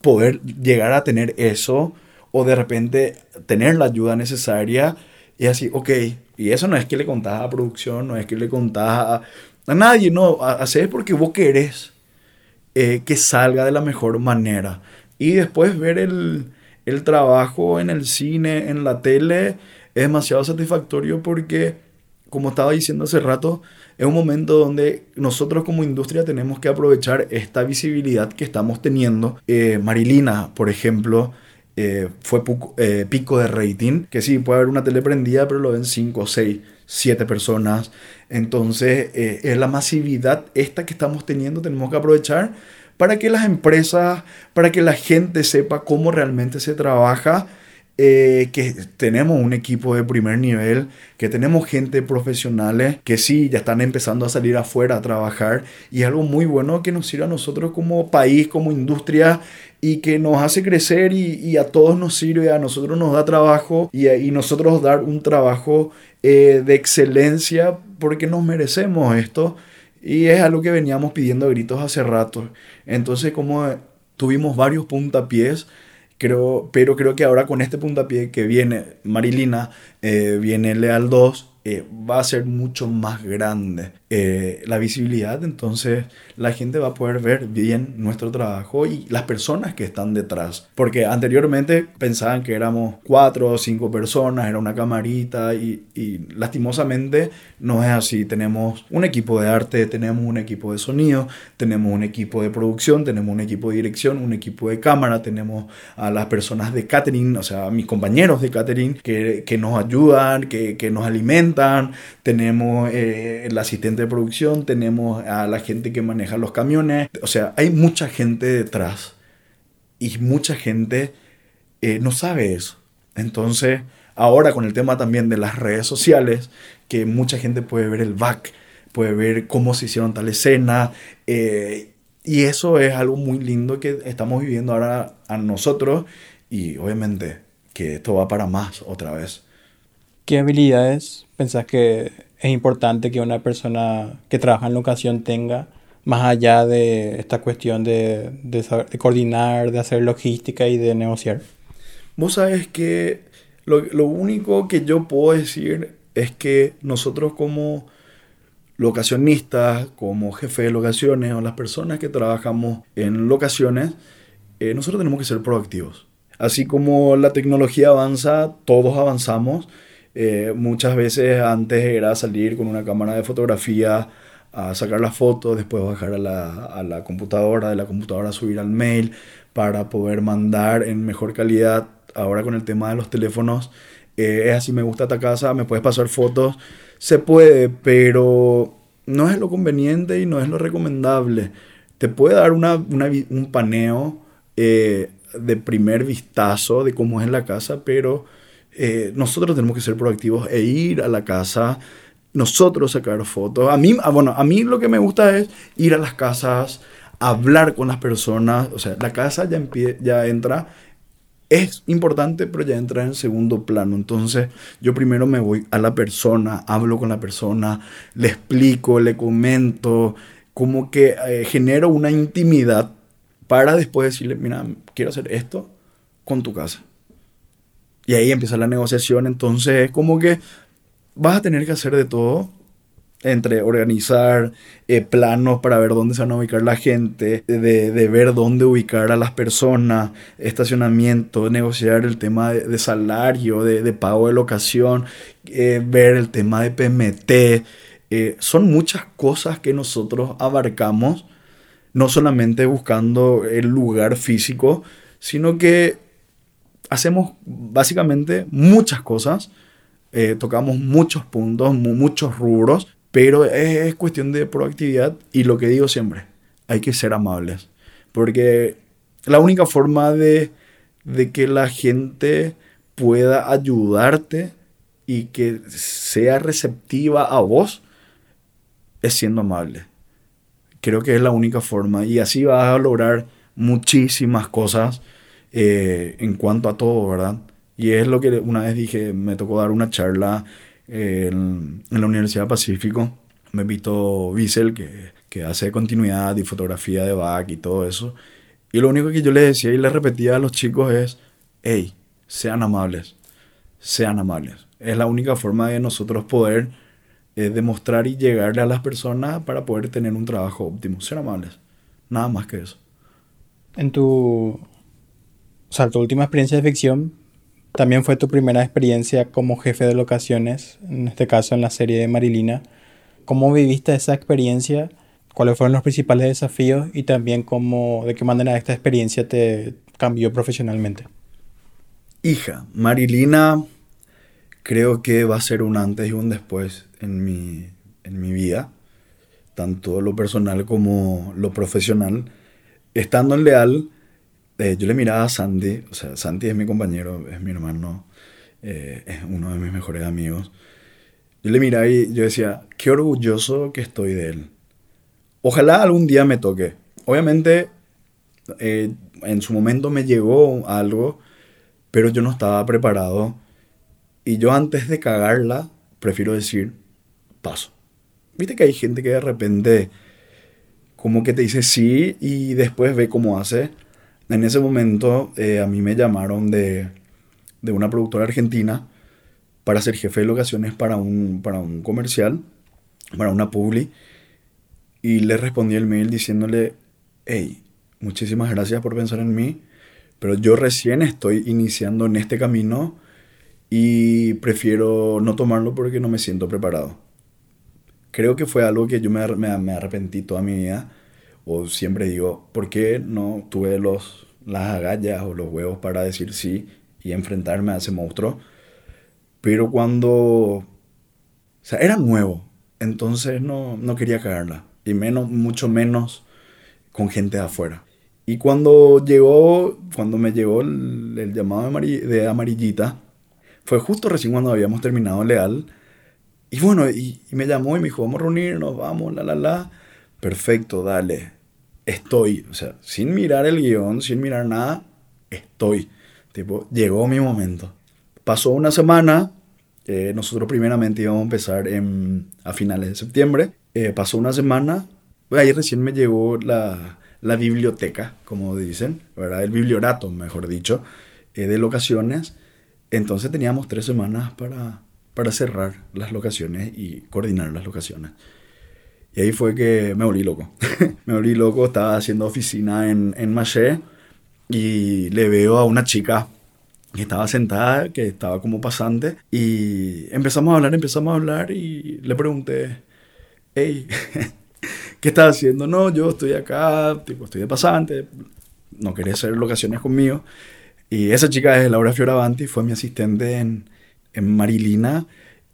poder llegar a tener eso o de repente tener la ayuda necesaria y así, ok, y eso no es que le contás a producción, no es que le contás a, a nadie, no, hacer porque vos querés eh, que salga de la mejor manera. Y después ver el, el trabajo en el cine, en la tele, es demasiado satisfactorio porque, como estaba diciendo hace rato, es un momento donde nosotros como industria tenemos que aprovechar esta visibilidad que estamos teniendo. Eh, Marilina, por ejemplo, eh, fue pico de rating, que sí, puede haber una tele prendida, pero lo ven 5 o 6 siete personas. Entonces, eh, es la masividad esta que estamos teniendo, tenemos que aprovechar para que las empresas, para que la gente sepa cómo realmente se trabaja eh, que tenemos un equipo de primer nivel, que tenemos gente profesionales que sí, ya están empezando a salir afuera a trabajar y algo muy bueno que nos sirve a nosotros como país, como industria y que nos hace crecer y, a todos nos sirve, a nosotros nos da trabajo y, y nosotros dar un trabajo eh, de excelencia porque nos merecemos esto y es algo que veníamos pidiendo a gritos hace rato. Entonces como tuvimos varios puntapiés, Creo, pero creo que ahora con este puntapié que viene Marilina, eh, viene Leal 2, eh, va a ser mucho más grande eh, la visibilidad, entonces la gente va a poder ver bien nuestro trabajo y las personas que están detrás. Porque anteriormente pensaban que éramos cuatro o cinco personas, era una camarita y, y lastimosamente no es así. Tenemos un equipo de arte, tenemos un equipo de sonido, tenemos un equipo de producción, tenemos un equipo de dirección, un equipo de cámara, tenemos a las personas de catering, o sea, a mis compañeros de catering que, que nos ayudan, que, que nos alimentan, tenemos eh, el asistente de producción, tenemos a la gente que maneja los camiones. O sea, hay mucha gente detrás y mucha gente eh, no sabe eso. Entonces, ahora con el tema también de las redes sociales, que mucha gente puede ver el back, puede ver cómo se hicieron tal escena. Eh, y eso es algo muy lindo que estamos viviendo ahora a nosotros y obviamente que esto va para más otra vez. ¿Qué habilidades pensás que es importante que una persona que trabaja en locación tenga, más allá de esta cuestión de, de, coordinar, de hacer logística y de negociar? Vos sabes que lo, lo único que yo puedo decir es que nosotros como locacionistas, como jefe de locaciones o las personas que trabajamos en locaciones, eh, nosotros tenemos que ser proactivos. Así como la tecnología avanza, todos avanzamos eh, muchas veces antes era salir con una cámara de fotografía a sacar las fotos, después bajar a la, a la computadora, de la computadora subir al mail para poder mandar en mejor calidad. Ahora con el tema de los teléfonos, eh, es así, me gusta esta casa, me puedes pasar fotos, se puede, pero no es lo conveniente y no es lo recomendable. Te puede dar una, un paneo eh, de primer vistazo de cómo es la casa, pero eh, nosotros tenemos que ser proactivos e ir a la casa, nosotros sacar fotos. A mí, ah, bueno, a mí lo que me gusta es ir a las casas, hablar con las personas, o sea, la casa ya, ya entra es importante, pero ya entra en segundo plano. Entonces, yo primero me voy a la persona, hablo con la persona, le explico, le comento, como que eh, genero una intimidad para después decirle, mira, quiero hacer esto con tu casa. Y ahí empieza la negociación. Entonces, es como que vas a tener que hacer de todo entre organizar eh, planos para ver dónde se van a ubicar la gente, de, ver dónde ubicar a las personas, estacionamiento, negociar el tema de, salario, de, pago de locación, eh, ver el tema de PMT. Eh, son muchas cosas que nosotros abarcamos, no solamente buscando el lugar físico, sino que hacemos básicamente muchas cosas. tocamos muchos puntos, muchos rubros pero es, cuestión de proactividad y lo que digo siempre, hay que ser amables. Porque la única forma de, que la gente pueda ayudarte y que sea receptiva a vos es siendo amable. Creo que es la única forma y así vas a lograr muchísimas cosas eh, en cuanto a todo, ¿verdad? Y es lo que una vez dije, me tocó dar una charla en, la Universidad Pacífico. Me invitó Wiesel, que, que hace continuidad y fotografía de back y todo eso. Y lo único que yo le decía y le repetía a los chicos es, hey, sean amables, sean amables. Es la única forma de nosotros poder eh, demostrar y llegarle a las personas para poder tener un trabajo óptimo. Ser amables. Nada más que eso. En tu, sea, tu última experiencia de ficción, también fue tu primera experiencia como jefe de locaciones, en este caso en la serie de Marilina. ¿Cómo viviste esa experiencia? ¿Cuáles fueron los principales desafíos? Y también cómo, de qué manera esta experiencia te cambió profesionalmente. Hija, Marilina creo que va a ser un antes y un después en mi, en mi vida, tanto lo personal como lo profesional. Estando en Leal, eh, yo le miraba a Sandy, o sea, Sandy es mi compañero, es mi hermano, eh, es uno de mis mejores amigos. Yo le miraba y yo decía, qué orgulloso que estoy de él. Ojalá algún día me toque. Obviamente, eh, en su momento me llegó algo, pero yo no estaba preparado. Y yo antes de cagarla, prefiero decir, paso. Viste que hay gente que de repente como que te dice sí y después ve cómo hace. En ese momento eh, a mí me llamaron de, de, una productora argentina para ser jefe de locaciones para un, para un comercial, para una publi. Y le respondí el mail diciéndole, hey, muchísimas gracias por pensar en mí, pero yo recién estoy iniciando en este camino y prefiero no tomarlo porque no me siento preparado. Creo que fue algo que yo me, me, me arrepentí toda mi vida o siempre digo, ¿por qué no tuve los, las agallas o los huevos para decir sí y enfrentarme a ese monstruo? Pero cuando... Era nuevo, entonces no, no quería cagarla. Y menos, mucho menos con gente afuera. Y cuando llegó, cuando me llegó el, llamado de, de, amarillita, fue justo recién cuando habíamos terminado Leal. Y bueno, y, y, me llamó y me dijo, vamos a reunirnos, vamos, la, la, la. Perfecto, dale estoy, o sea, sin mirar el guion, sin mirar nada, estoy. Tipo, llegó mi momento. Pasó una semana, eh, nosotros primeramente íbamos a empezar en, a finales de septiembre, eh, pasó una semana, ahí recién me llegó la, la, biblioteca, como dicen, ¿verdad? El bibliorato, mejor dicho, eh, de locaciones. Entonces teníamos tres semanas para, para cerrar las locaciones y coordinar las locaciones. Y ahí fue que me volví loco. [laughs] me volví loco, estaba haciendo oficina en, en Maché y le veo a una chica que estaba sentada, que estaba como pasante, y empezamos a hablar, empezamos a hablar y le pregunté, hey, [laughs] ¿qué estás haciendo? No, yo estoy acá, tipo, estoy de pasante, no quería hacer locaciones conmigo. Y esa chica es Laura Fioravanti, fue mi asistente en, en Marilina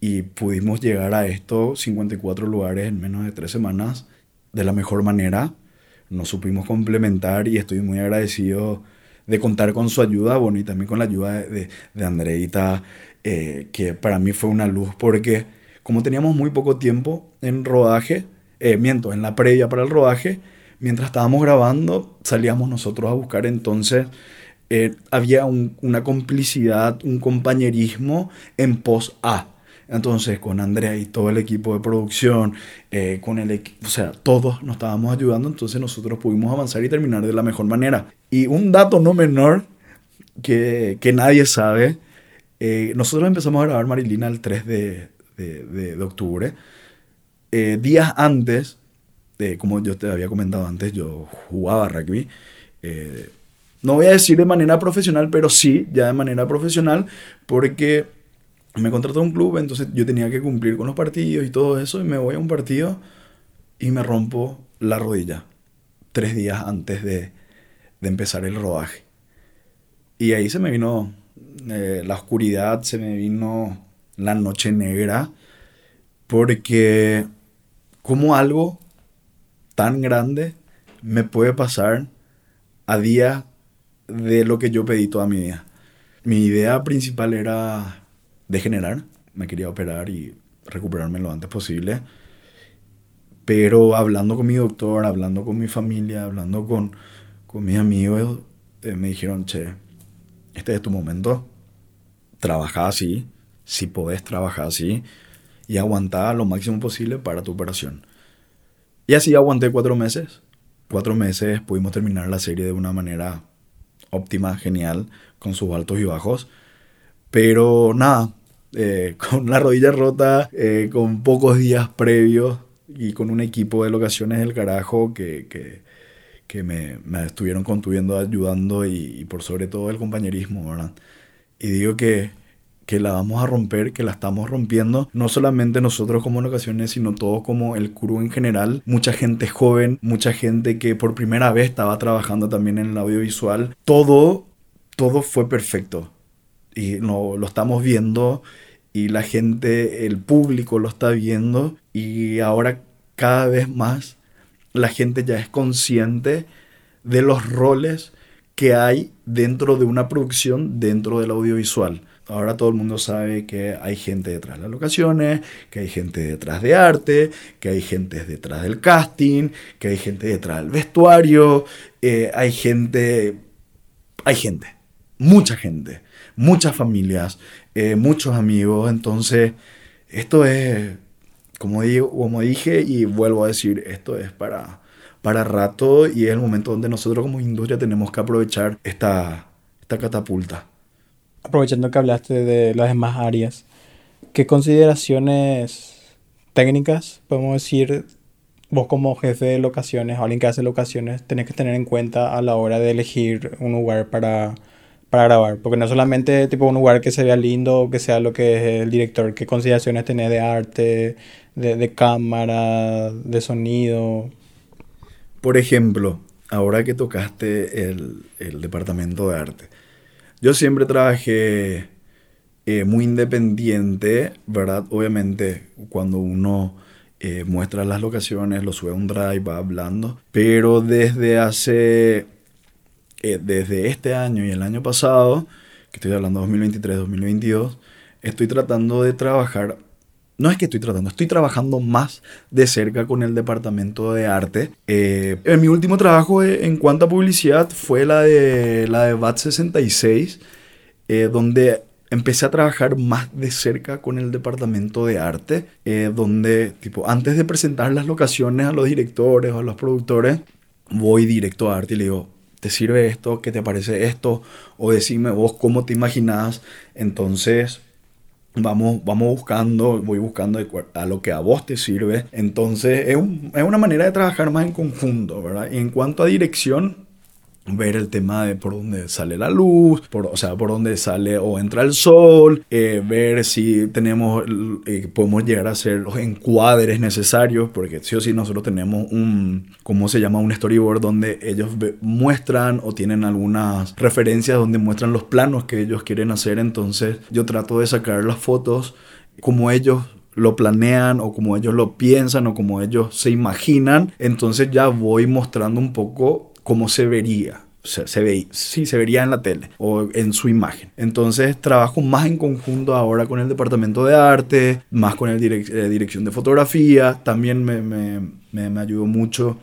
y pudimos llegar a estos 54 lugares en menos de tres semanas de la mejor manera. Nos supimos complementar y estoy muy agradecido de contar con su ayuda, bueno, y también con la ayuda de, de Andreita, eh, que para mí fue una luz, porque como teníamos muy poco tiempo en rodaje, eh, miento, en la previa para el rodaje, mientras estábamos grabando, salíamos nosotros a buscar, entonces eh, había una complicidad, un compañerismo en pos A. Entonces, con Andrea y todo el equipo de producción, eh, con el o sea, todos nos estábamos ayudando, entonces nosotros pudimos avanzar y terminar de la mejor manera. Y un dato no menor que, que nadie sabe, eh, nosotros empezamos a grabar Marilina el 3 de, de, octubre. Eh, días antes, como yo te había comentado antes, yo jugaba rugby. no voy a decir de manera profesional, pero sí, ya de manera profesional, porque me contrató un club, entonces yo tenía que cumplir con los partidos y todo eso, y me voy a un partido y me rompo la rodilla tres días antes de, de empezar el rodaje. Y ahí se me vino eh, la oscuridad, se me vino la noche negra, porque como algo tan grande me puede pasar a día de lo que yo pedí toda mi vida. Mi idea principal era degenerar, me quería operar y recuperarme lo antes posible. Pero hablando con mi doctor, hablando con mi familia, hablando con, con mis amigos, eh, me dijeron, che, este es tu momento, trabaja así, si podés trabajar así, y aguantar lo máximo posible para tu operación. Y así aguanté cuatro meses. Cuatro meses pudimos terminar la serie de una manera óptima, genial, con sus altos y bajos. Pero nada, eh, [laughs] con la rodilla rota, eh, con pocos días previos y con un equipo de locaciones del carajo que, que, me, estuvieron contuviendo, ayudando y, por sobre todo el compañerismo, ¿verdad? Y digo que, que la vamos a romper, que la estamos rompiendo, no solamente nosotros como locaciones, sino todos como el crew en general, mucha gente joven, mucha gente que por primera vez estaba trabajando también en el audiovisual, todo, todo fue perfecto y no, lo estamos viendo y la gente, el público lo está viendo y ahora cada vez más la gente ya es consciente de los roles que hay dentro de una producción, dentro del audiovisual. Ahora todo el mundo sabe que hay gente detrás de las locaciones, que hay gente detrás de arte, que hay gente detrás del casting, que hay gente detrás del vestuario, eh, hay gente, hay gente, mucha gente muchas familias, eh, muchos amigos. Entonces, esto es, como, digo, como dije y vuelvo a decir, esto es para, para rato y es el momento donde nosotros como industria tenemos que aprovechar esta, esta catapulta. Aprovechando que hablaste de las demás áreas, ¿qué consideraciones técnicas podemos decir vos como jefe de locaciones o alguien que hace locaciones tenés que tener en cuenta a la hora de elegir un lugar para para grabar, porque no solamente tipo un lugar que se vea lindo, que sea lo que es el director, qué consideraciones tiene de arte, de, cámara, de sonido. Por ejemplo, ahora que tocaste el, departamento de arte, yo siempre trabajé eh, muy independiente, ¿verdad? Obviamente cuando uno eh, muestra las locaciones, lo sube a un drive, va hablando, pero desde hace eh, desde este año y el año pasado, que estoy hablando 2023-2022, estoy tratando de trabajar, no es que estoy tratando, estoy trabajando más de cerca con el departamento de arte. Eh, en mi último trabajo eh, en cuanto a publicidad fue la de, la de BAT 66, donde empecé a trabajar más de cerca con el departamento de arte, donde, tipo, antes de presentar las locaciones a los directores o a los productores, voy directo a arte y le digo, ¿te sirve esto? ¿Qué te parece esto? O decime vos cómo te imaginás. Entonces, vamos, vamos buscando, voy buscando a lo que a vos te sirve. Entonces, es, es una manera de trabajar más en conjunto, ¿verdad? Y en cuanto a dirección, ver el tema de por dónde sale la luz, por, o sea, por dónde sale o entra el sol, eh, ver si tenemos, eh, podemos llegar a hacer los encuadres necesarios, porque sí o sí nosotros tenemos un, ¿cómo se llama? Un storyboard donde ellos muestran o tienen algunas referencias donde muestran los planos que ellos quieren hacer, entonces yo trato de sacar las fotos como ellos lo planean o como ellos lo piensan o como ellos se imaginan, entonces ya voy mostrando un poco cómo se vería. se, se ve, sí, se vería en la tele o en su imagen. Entonces trabajo más en conjunto ahora con el departamento de arte, más con el eh, dirección de fotografía. También me, me, me, me ayudó mucho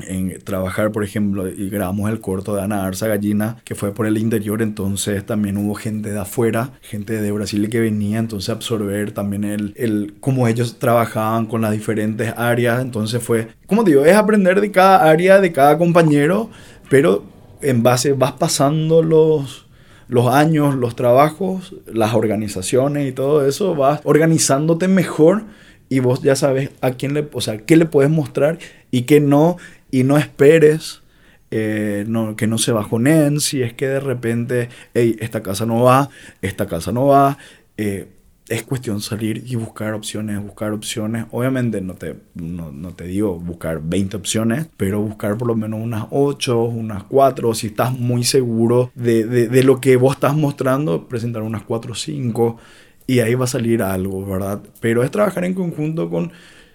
en trabajar, por ejemplo, y grabamos el corto de Ana Arza Gallina, que fue por el interior, entonces también hubo gente de afuera, gente de Brasil que venía, entonces absorber también el, el cómo ellos trabajaban con las diferentes áreas, entonces fue, como digo, es aprender de cada área, de cada compañero, pero en base, vas pasando los, los años, los trabajos, las organizaciones y todo eso, vas organizándote mejor y vos ya sabes a quién le, o sea, qué le puedes mostrar y qué no, y no esperes eh, no, que no se bajonen si es que de repente, hey, esta casa no va, esta casa no va. Eh, es cuestión salir y buscar opciones, buscar opciones. Obviamente no te, no, no, te digo buscar 20 opciones, pero buscar por lo menos unas 8, unas 4. Si estás muy seguro de, de, de lo que vos estás mostrando, presentar unas 4 o 5 y ahí va a salir algo, ¿verdad? Pero es trabajar en conjunto con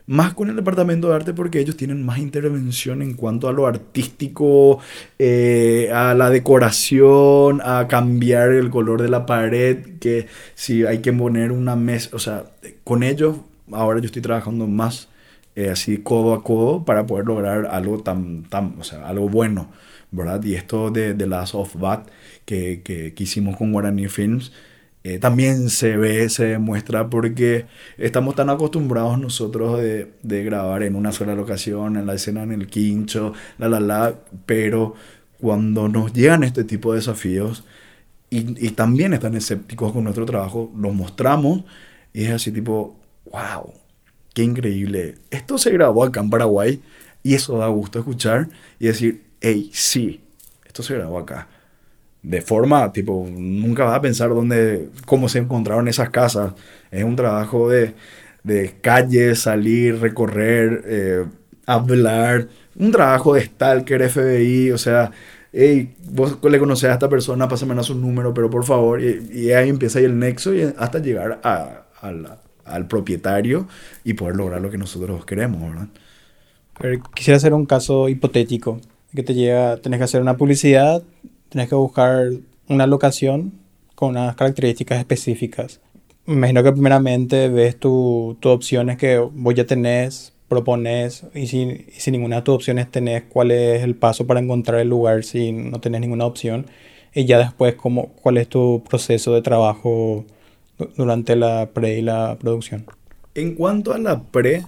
más con el departamento de arte porque ellos tienen más intervención en cuanto a lo artístico, eh, a la decoración, a cambiar el color de la pared, que si hay que poner una mesa, o sea, con ellos ahora yo estoy trabajando más eh, así codo a codo para poder lograr algo tan, tan o sea, algo bueno, ¿verdad? Y esto de, de Last of Bat que, que, que hicimos con Guarani Films, eh, también se ve, se demuestra porque estamos tan acostumbrados nosotros de, grabar en una sola locación, en la escena en el quincho, la la la, pero cuando nos llegan este tipo de desafíos y, y también están escépticos con nuestro trabajo, los mostramos y es así tipo, wow, qué increíble. Esto se grabó acá en Paraguay y eso da gusto escuchar y decir, hey, sí, esto se grabó acá de forma, tipo, nunca vas a pensar dónde, cómo se encontraron esas casas. Es un trabajo de, de calle, salir, recorrer, eh, hablar, un trabajo de stalker, FBI, o sea, hey, vos le conocés a esta persona, pásame a su número, pero por favor, y, y ahí empieza ahí el nexo y hasta llegar a, al propietario y poder lograr lo que nosotros queremos, ¿verdad? Pero quisiera hacer un caso hipotético, que te llega, tenés que hacer una publicidad Tienes que buscar una locación con unas características específicas. Me imagino que primeramente ves tus tu opciones que vos ya tenés, propones, y si, y si ninguna de tus opciones tenés, cuál es el paso para encontrar el lugar si no tenés ninguna opción. Y ya después, cómo, cuál es tu proceso de trabajo durante la pre y la producción. En cuanto a la pre,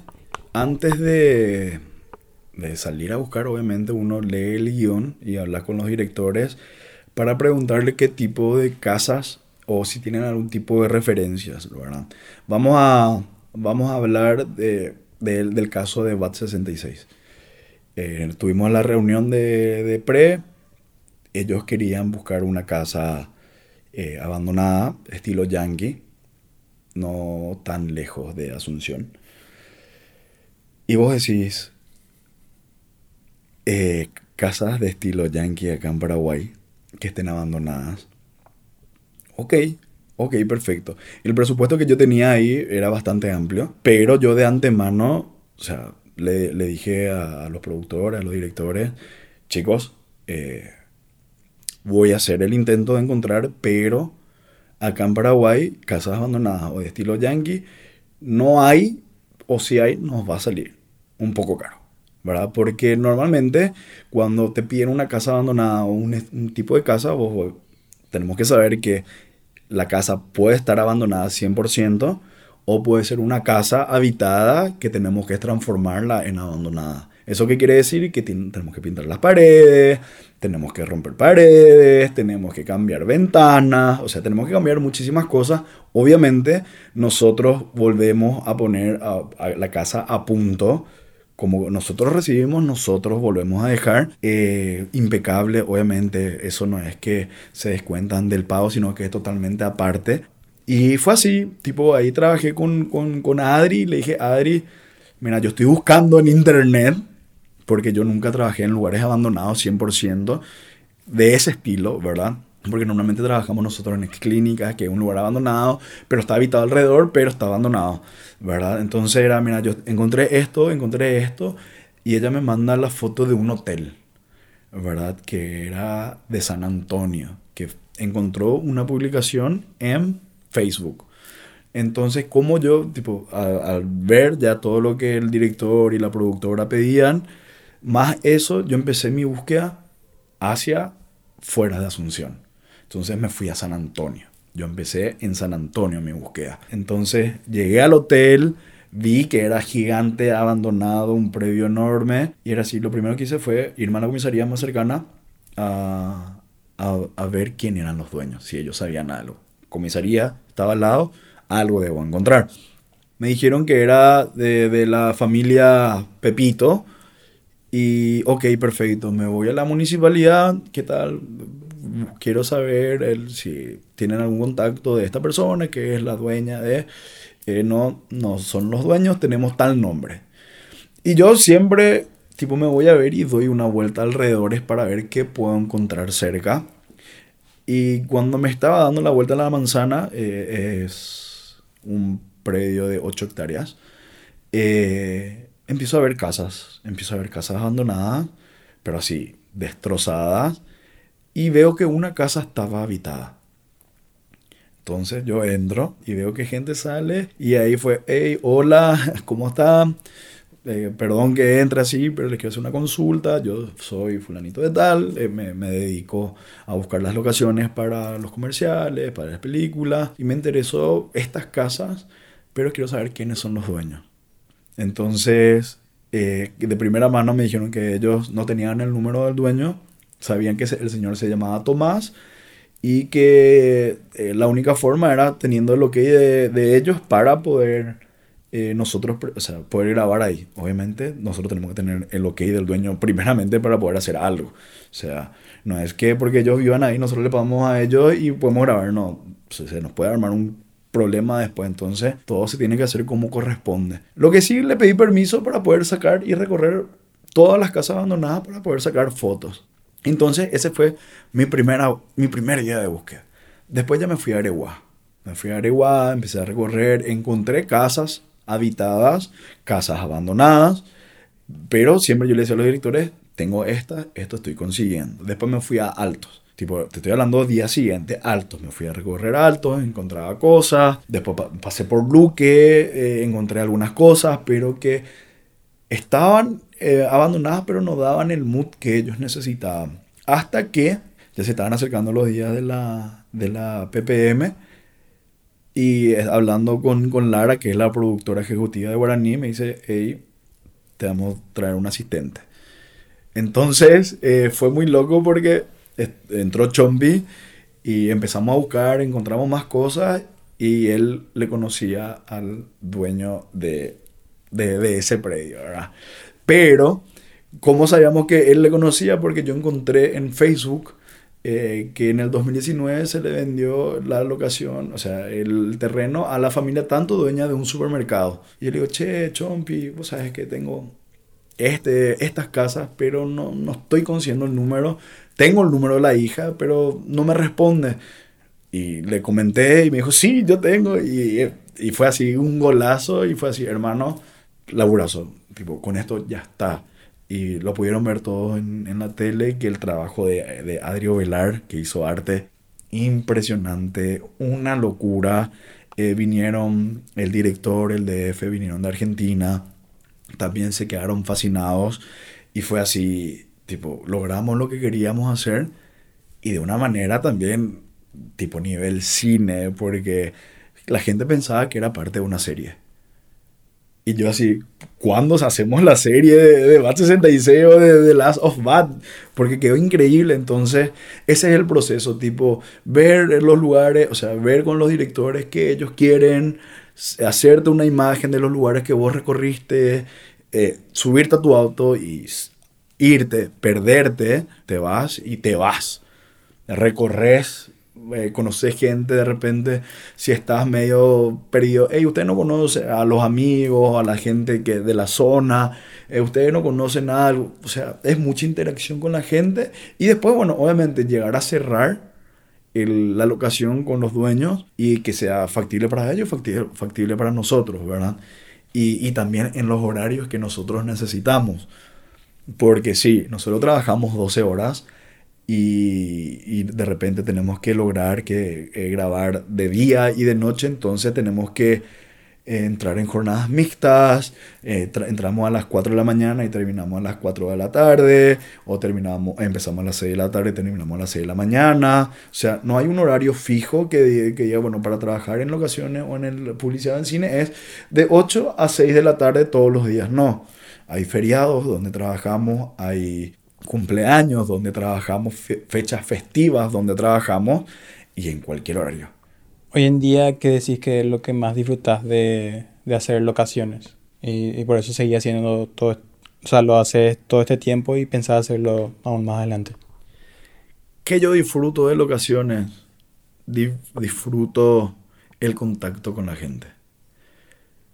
antes de, de salir a buscar, obviamente uno lee el guion y habla con los directores para preguntarle qué tipo de casas o si tienen algún tipo de referencias, ¿verdad? Vamos a, vamos a hablar de, de, del caso de BAT 66. Eh, tuvimos la reunión de, de, pre, ellos querían buscar una casa eh, abandonada, estilo yankee, no tan lejos de Asunción. Y vos decís, eh, casas de estilo yankee acá en Paraguay que estén abandonadas. Ok, ok, perfecto. El presupuesto que yo tenía ahí era bastante amplio, pero yo de antemano, o sea, le, dije a, a, los productores, a los directores, chicos, eh, voy a hacer el intento de encontrar, pero acá en Paraguay, casas abandonadas o de estilo yankee, no hay, o si hay, nos va a salir un poco caro. ¿Verdad? Porque normalmente cuando te piden una casa abandonada o un, un tipo de casa, vos, tenemos que saber que la casa puede estar abandonada 100% o puede ser una casa habitada que tenemos que transformarla en abandonada. ¿Eso qué quiere decir? Que tenemos que pintar las paredes, tenemos que romper paredes, tenemos que cambiar ventanas, o sea, tenemos que cambiar muchísimas cosas. Obviamente, nosotros volvemos a poner la casa a punto como nosotros recibimos, nosotros volvemos a dejar eh, impecable. Obviamente, eso no es que se descuentan del pago, sino que es totalmente aparte. Y fue así, tipo, ahí trabajé con, con, con Adri, le dije, Adri, mira, yo estoy buscando en internet, porque yo nunca trabajé en lugares abandonados 100% de ese estilo, ¿verdad? Porque normalmente trabajamos nosotros en clínicas, que es un lugar abandonado, pero está habitado alrededor, pero está abandonado, ¿verdad? Entonces era, mira, yo encontré esto, encontré esto, y ella me manda la foto de un hotel, ¿verdad? Que era de San Antonio, que encontró una publicación en Facebook. Entonces, como yo, tipo, al ver ya todo lo que el director y la productora pedían, más eso, yo empecé mi búsqueda hacia fuera de Asunción. Entonces me fui a San Antonio. Yo empecé en San Antonio mi búsqueda. Entonces llegué al hotel, vi que era gigante, abandonado, un predio enorme. Y era así, lo primero que hice fue irme a la comisaría más cercana a, a, ver quién eran los dueños, si ellos sabían algo. Comisaría estaba al lado, algo debo encontrar. Me dijeron que era de, de la familia Pepito. Y, ok, perfecto, me voy a la municipalidad, ¿qué tal? Quiero saber el, si tienen algún contacto de esta persona que es la dueña de... Eh, no, no son los dueños, tenemos tal nombre. Y yo siempre, tipo, me voy a ver y doy una vuelta alrededor para ver qué puedo encontrar cerca. Y cuando me estaba dando la vuelta a la manzana, eh, es un predio de 8 hectáreas, eh, empiezo a ver casas, empiezo a ver casas abandonadas, pero así, destrozadas, y veo que una casa estaba habitada. Entonces yo entro y veo que gente sale y ahí fue, hey, hola, [laughs] ¿cómo está? Eh, perdón que entre así, pero les quiero hacer una consulta. Yo soy fulanito de tal, eh, me, me, dedico a buscar las locaciones para los comerciales, para las películas, y me interesó estas casas, pero quiero saber quiénes son los dueños. Entonces, eh, de primera mano me dijeron que ellos no tenían el número del dueño, sabían que el señor se llamaba Tomás y que eh, la única forma era teniendo el ok de, de ellos para poder eh, nosotros o sea, poder grabar ahí. Obviamente nosotros tenemos que tener el ok del dueño primeramente para poder hacer algo. O sea, no es que porque ellos vivan ahí nosotros le pagamos a ellos y podemos grabar, no. se nos puede armar un problema después, entonces todo se tiene que hacer como corresponde. Lo que sí le pedí permiso para poder sacar y recorrer todas las casas abandonadas para poder sacar fotos. Entonces, ese fue mi, primera, mi primer día de búsqueda. Después ya me fui a Areguá. Me fui a Areguá, empecé a recorrer, encontré casas habitadas, casas abandonadas, pero siempre yo le decía a los directores, tengo esta, esto estoy consiguiendo. Después me fui a Altos. Tipo, te estoy hablando día siguiente, Altos. Me fui a recorrer Altos, encontraba cosas. Después pasé por Luque, eh, encontré algunas cosas, pero que estaban eh, abandonadas, pero no daban el mood que ellos necesitaban. Hasta que ya se estaban acercando los días de la, de la PPM. Y hablando con, con Lara, que es la productora ejecutiva de Guaraní, me dice, hey, te vamos a traer un asistente. Entonces eh, fue muy loco porque entró Chombi y empezamos a buscar, encontramos más cosas y él le conocía al dueño de, de, de ese predio, ¿verdad? Pero, ¿cómo sabíamos que él le conocía? Porque yo encontré en Facebook eh, que en el 2019 se le vendió la locación, o sea, el terreno a la familia tanto dueña de un supermercado. Y le digo, che, Chompi, vos sabes que tengo este, estas casas, pero no, no estoy consiguiendo el número. Tengo el número de la hija, pero no me responde. Y le comenté y me dijo, sí, yo tengo. Y, y fue así un golazo y fue así, hermano, laburazo tipo, con esto ya está. Y lo pudieron ver todos en, en la tele, que el trabajo de, de Adrio Velar, que hizo arte, impresionante, una locura. Eh, vinieron el director, el DF, vinieron de Argentina, también se quedaron fascinados y fue así, tipo, logramos lo que queríamos hacer y de una manera también, tipo nivel cine, porque la gente pensaba que era parte de una serie. Y yo así, ¿cuándo hacemos la serie de, Bat 66 o de The Last of Bat? Porque quedó increíble. Entonces, ese es el proceso, tipo, ver los lugares, o sea, ver con los directores que ellos quieren, hacerte una imagen de los lugares que vos recorriste, eh, subirte a tu auto y irte, perderte, te vas y te vas. Recorres eh, conoces gente de repente, si estás medio perdido, hey, usted no conoce a los amigos, a la gente que de la zona, eh, usted no conoce nada, o sea, es mucha interacción con la gente y después, bueno, obviamente llegar a cerrar la locación con los dueños y que sea factible para ellos, factible, factible para nosotros, ¿verdad? Y, y también en los horarios que nosotros necesitamos. Porque sí, nosotros trabajamos 12 horas y, de repente tenemos que lograr que eh, grabar de día y de noche, entonces tenemos que eh, entrar en jornadas mixtas, eh, entramos a las 4 de la mañana y terminamos a las 4 de la tarde, o terminamos, empezamos a las 6 de la tarde y terminamos a las 6 de la mañana. O sea, no hay un horario fijo que, que diga, bueno, para trabajar en locaciones o en el publicidad en cine es de 8 a 6 de la tarde todos los días. No, hay feriados donde trabajamos, hay cumpleaños donde trabajamos, fechas festivas donde trabajamos y en cualquier horario. Hoy en día, ¿qué decís que es lo que más disfrutas de, de hacer locaciones? Y, y, por eso seguí haciendo todo, o sea, lo haces todo este tiempo y pensaba hacerlo aún más adelante. ¿Qué yo disfruto de locaciones? disfruto el contacto con la gente.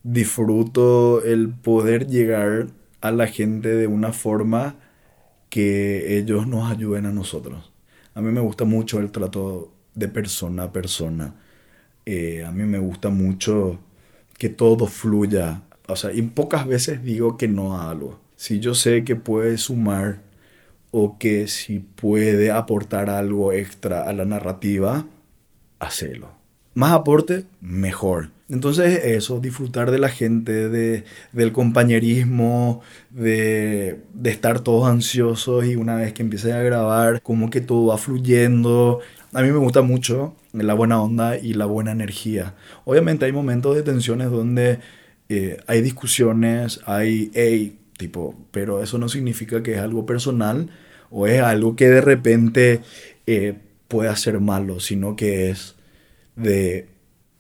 Disfruto el poder llegar a la gente de una forma que ellos nos ayuden a nosotros. A mí me gusta mucho el trato de persona a persona eh, a mí me gusta mucho que todo fluya. O sea, y pocas veces digo que no a algo. Si yo sé que puede sumar o que si puede aportar algo extra a la narrativa, hacelo. Más aporte, mejor. Entonces eso, disfrutar de la gente, de, del compañerismo, de, de estar todos ansiosos y una vez que empiece a grabar, como que todo va fluyendo. A mí me gusta mucho la buena onda y la buena energía. Obviamente hay momentos de tensiones donde eh, hay discusiones, hay, hey, tipo, pero eso no significa que es algo personal o es algo que de repente eh, pueda ser malo, sino que es de,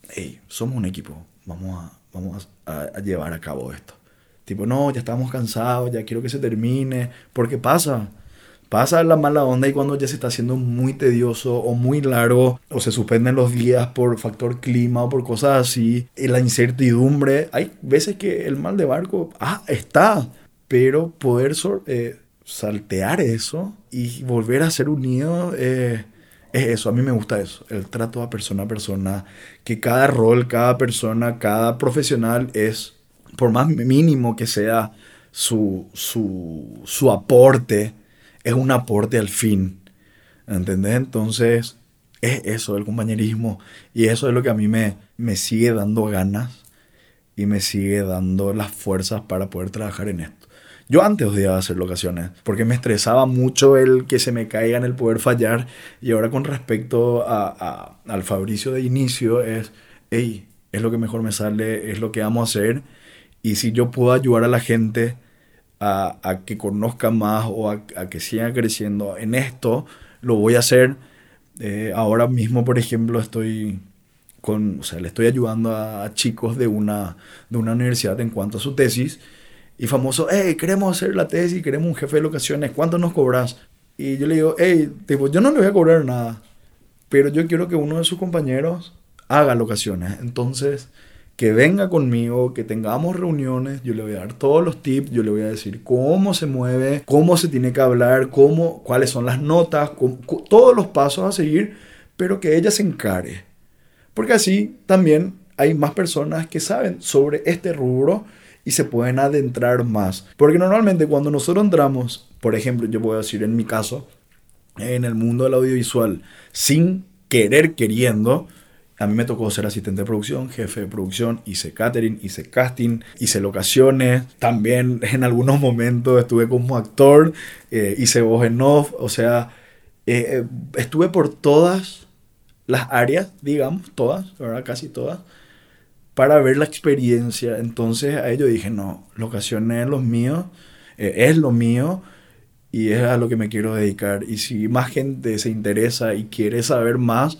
hey, somos un equipo, vamos a, vamos a llevar a cabo esto. Tipo, no, ya estamos cansados, ya quiero que se termine, porque pasa pasa la mala onda y cuando ya se está haciendo muy tedioso o muy largo o se suspenden los días por factor clima o por cosas así, y la incertidumbre, hay veces que el mal de barco, ah, está, pero poder eh, saltear eso y volver a ser unido eh, es eso, a mí me gusta eso, el trato a persona a persona, que cada rol, cada persona, cada profesional es, por más mínimo que sea su, su, su aporte, es un aporte al fin. ¿Entendés? Entonces, es eso, el compañerismo. Y eso es lo que a mí me, me sigue dando ganas y me sigue dando las fuerzas para poder trabajar en esto. Yo antes odiaba hacer locaciones porque me estresaba mucho el que se me caiga en el poder fallar. Y ahora con respecto a, al Fabricio de inicio es, hey, es lo que mejor me sale, es lo que amo hacer. Y si yo puedo ayudar a la gente a, que conozca más o a, que siga creciendo en esto, lo voy a hacer. Eh, ahora mismo, por ejemplo, estoy con, o sea, le estoy ayudando a, chicos de una, de una universidad en cuanto a su tesis. Y famoso, hey, queremos hacer la tesis, queremos un jefe de locaciones, ¿cuánto nos cobras? Y yo le digo, hey, tipo, yo no le voy a cobrar nada, pero yo quiero que uno de sus compañeros haga locaciones. Entonces, que venga conmigo, que tengamos reuniones, yo le voy a dar todos los tips, yo le voy a decir cómo se mueve, cómo se tiene que hablar, cómo, cuáles son las notas, todos los pasos a seguir, pero que ella se encare. Porque así también hay más personas que saben sobre este rubro y se pueden adentrar más. Porque normalmente cuando nosotros entramos, por ejemplo, yo a decir en mi caso, en el mundo del audiovisual, sin querer queriendo, a mí me tocó ser asistente de producción, jefe de producción, hice catering, hice casting, hice locaciones. También [laughs] en algunos momentos estuve como actor, eh, hice voz off. O sea, eh, eh, estuve por todas las áreas, digamos, todas, ¿verdad? Casi todas, para ver la experiencia. Entonces a ello dije, no, locaciones es lo mío, es lo mío y es a lo que me quiero dedicar. Y si más gente se interesa y quiere saber más,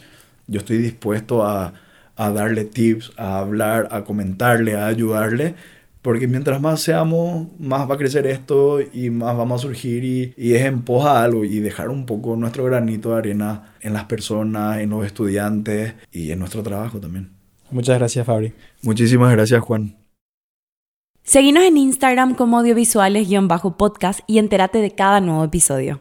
yo estoy dispuesto a, darle tips, a hablar, a comentarle, a ayudarle, porque mientras más seamos, más va a crecer esto y más vamos a surgir y, y es en pos a algo y dejar un poco nuestro granito de arena en las personas, en los estudiantes y en nuestro trabajo también. Muchas gracias, Fabri. Muchísimas gracias, Juan. Seguinos en Instagram como audiovisuales-podcast y entérate de cada nuevo episodio.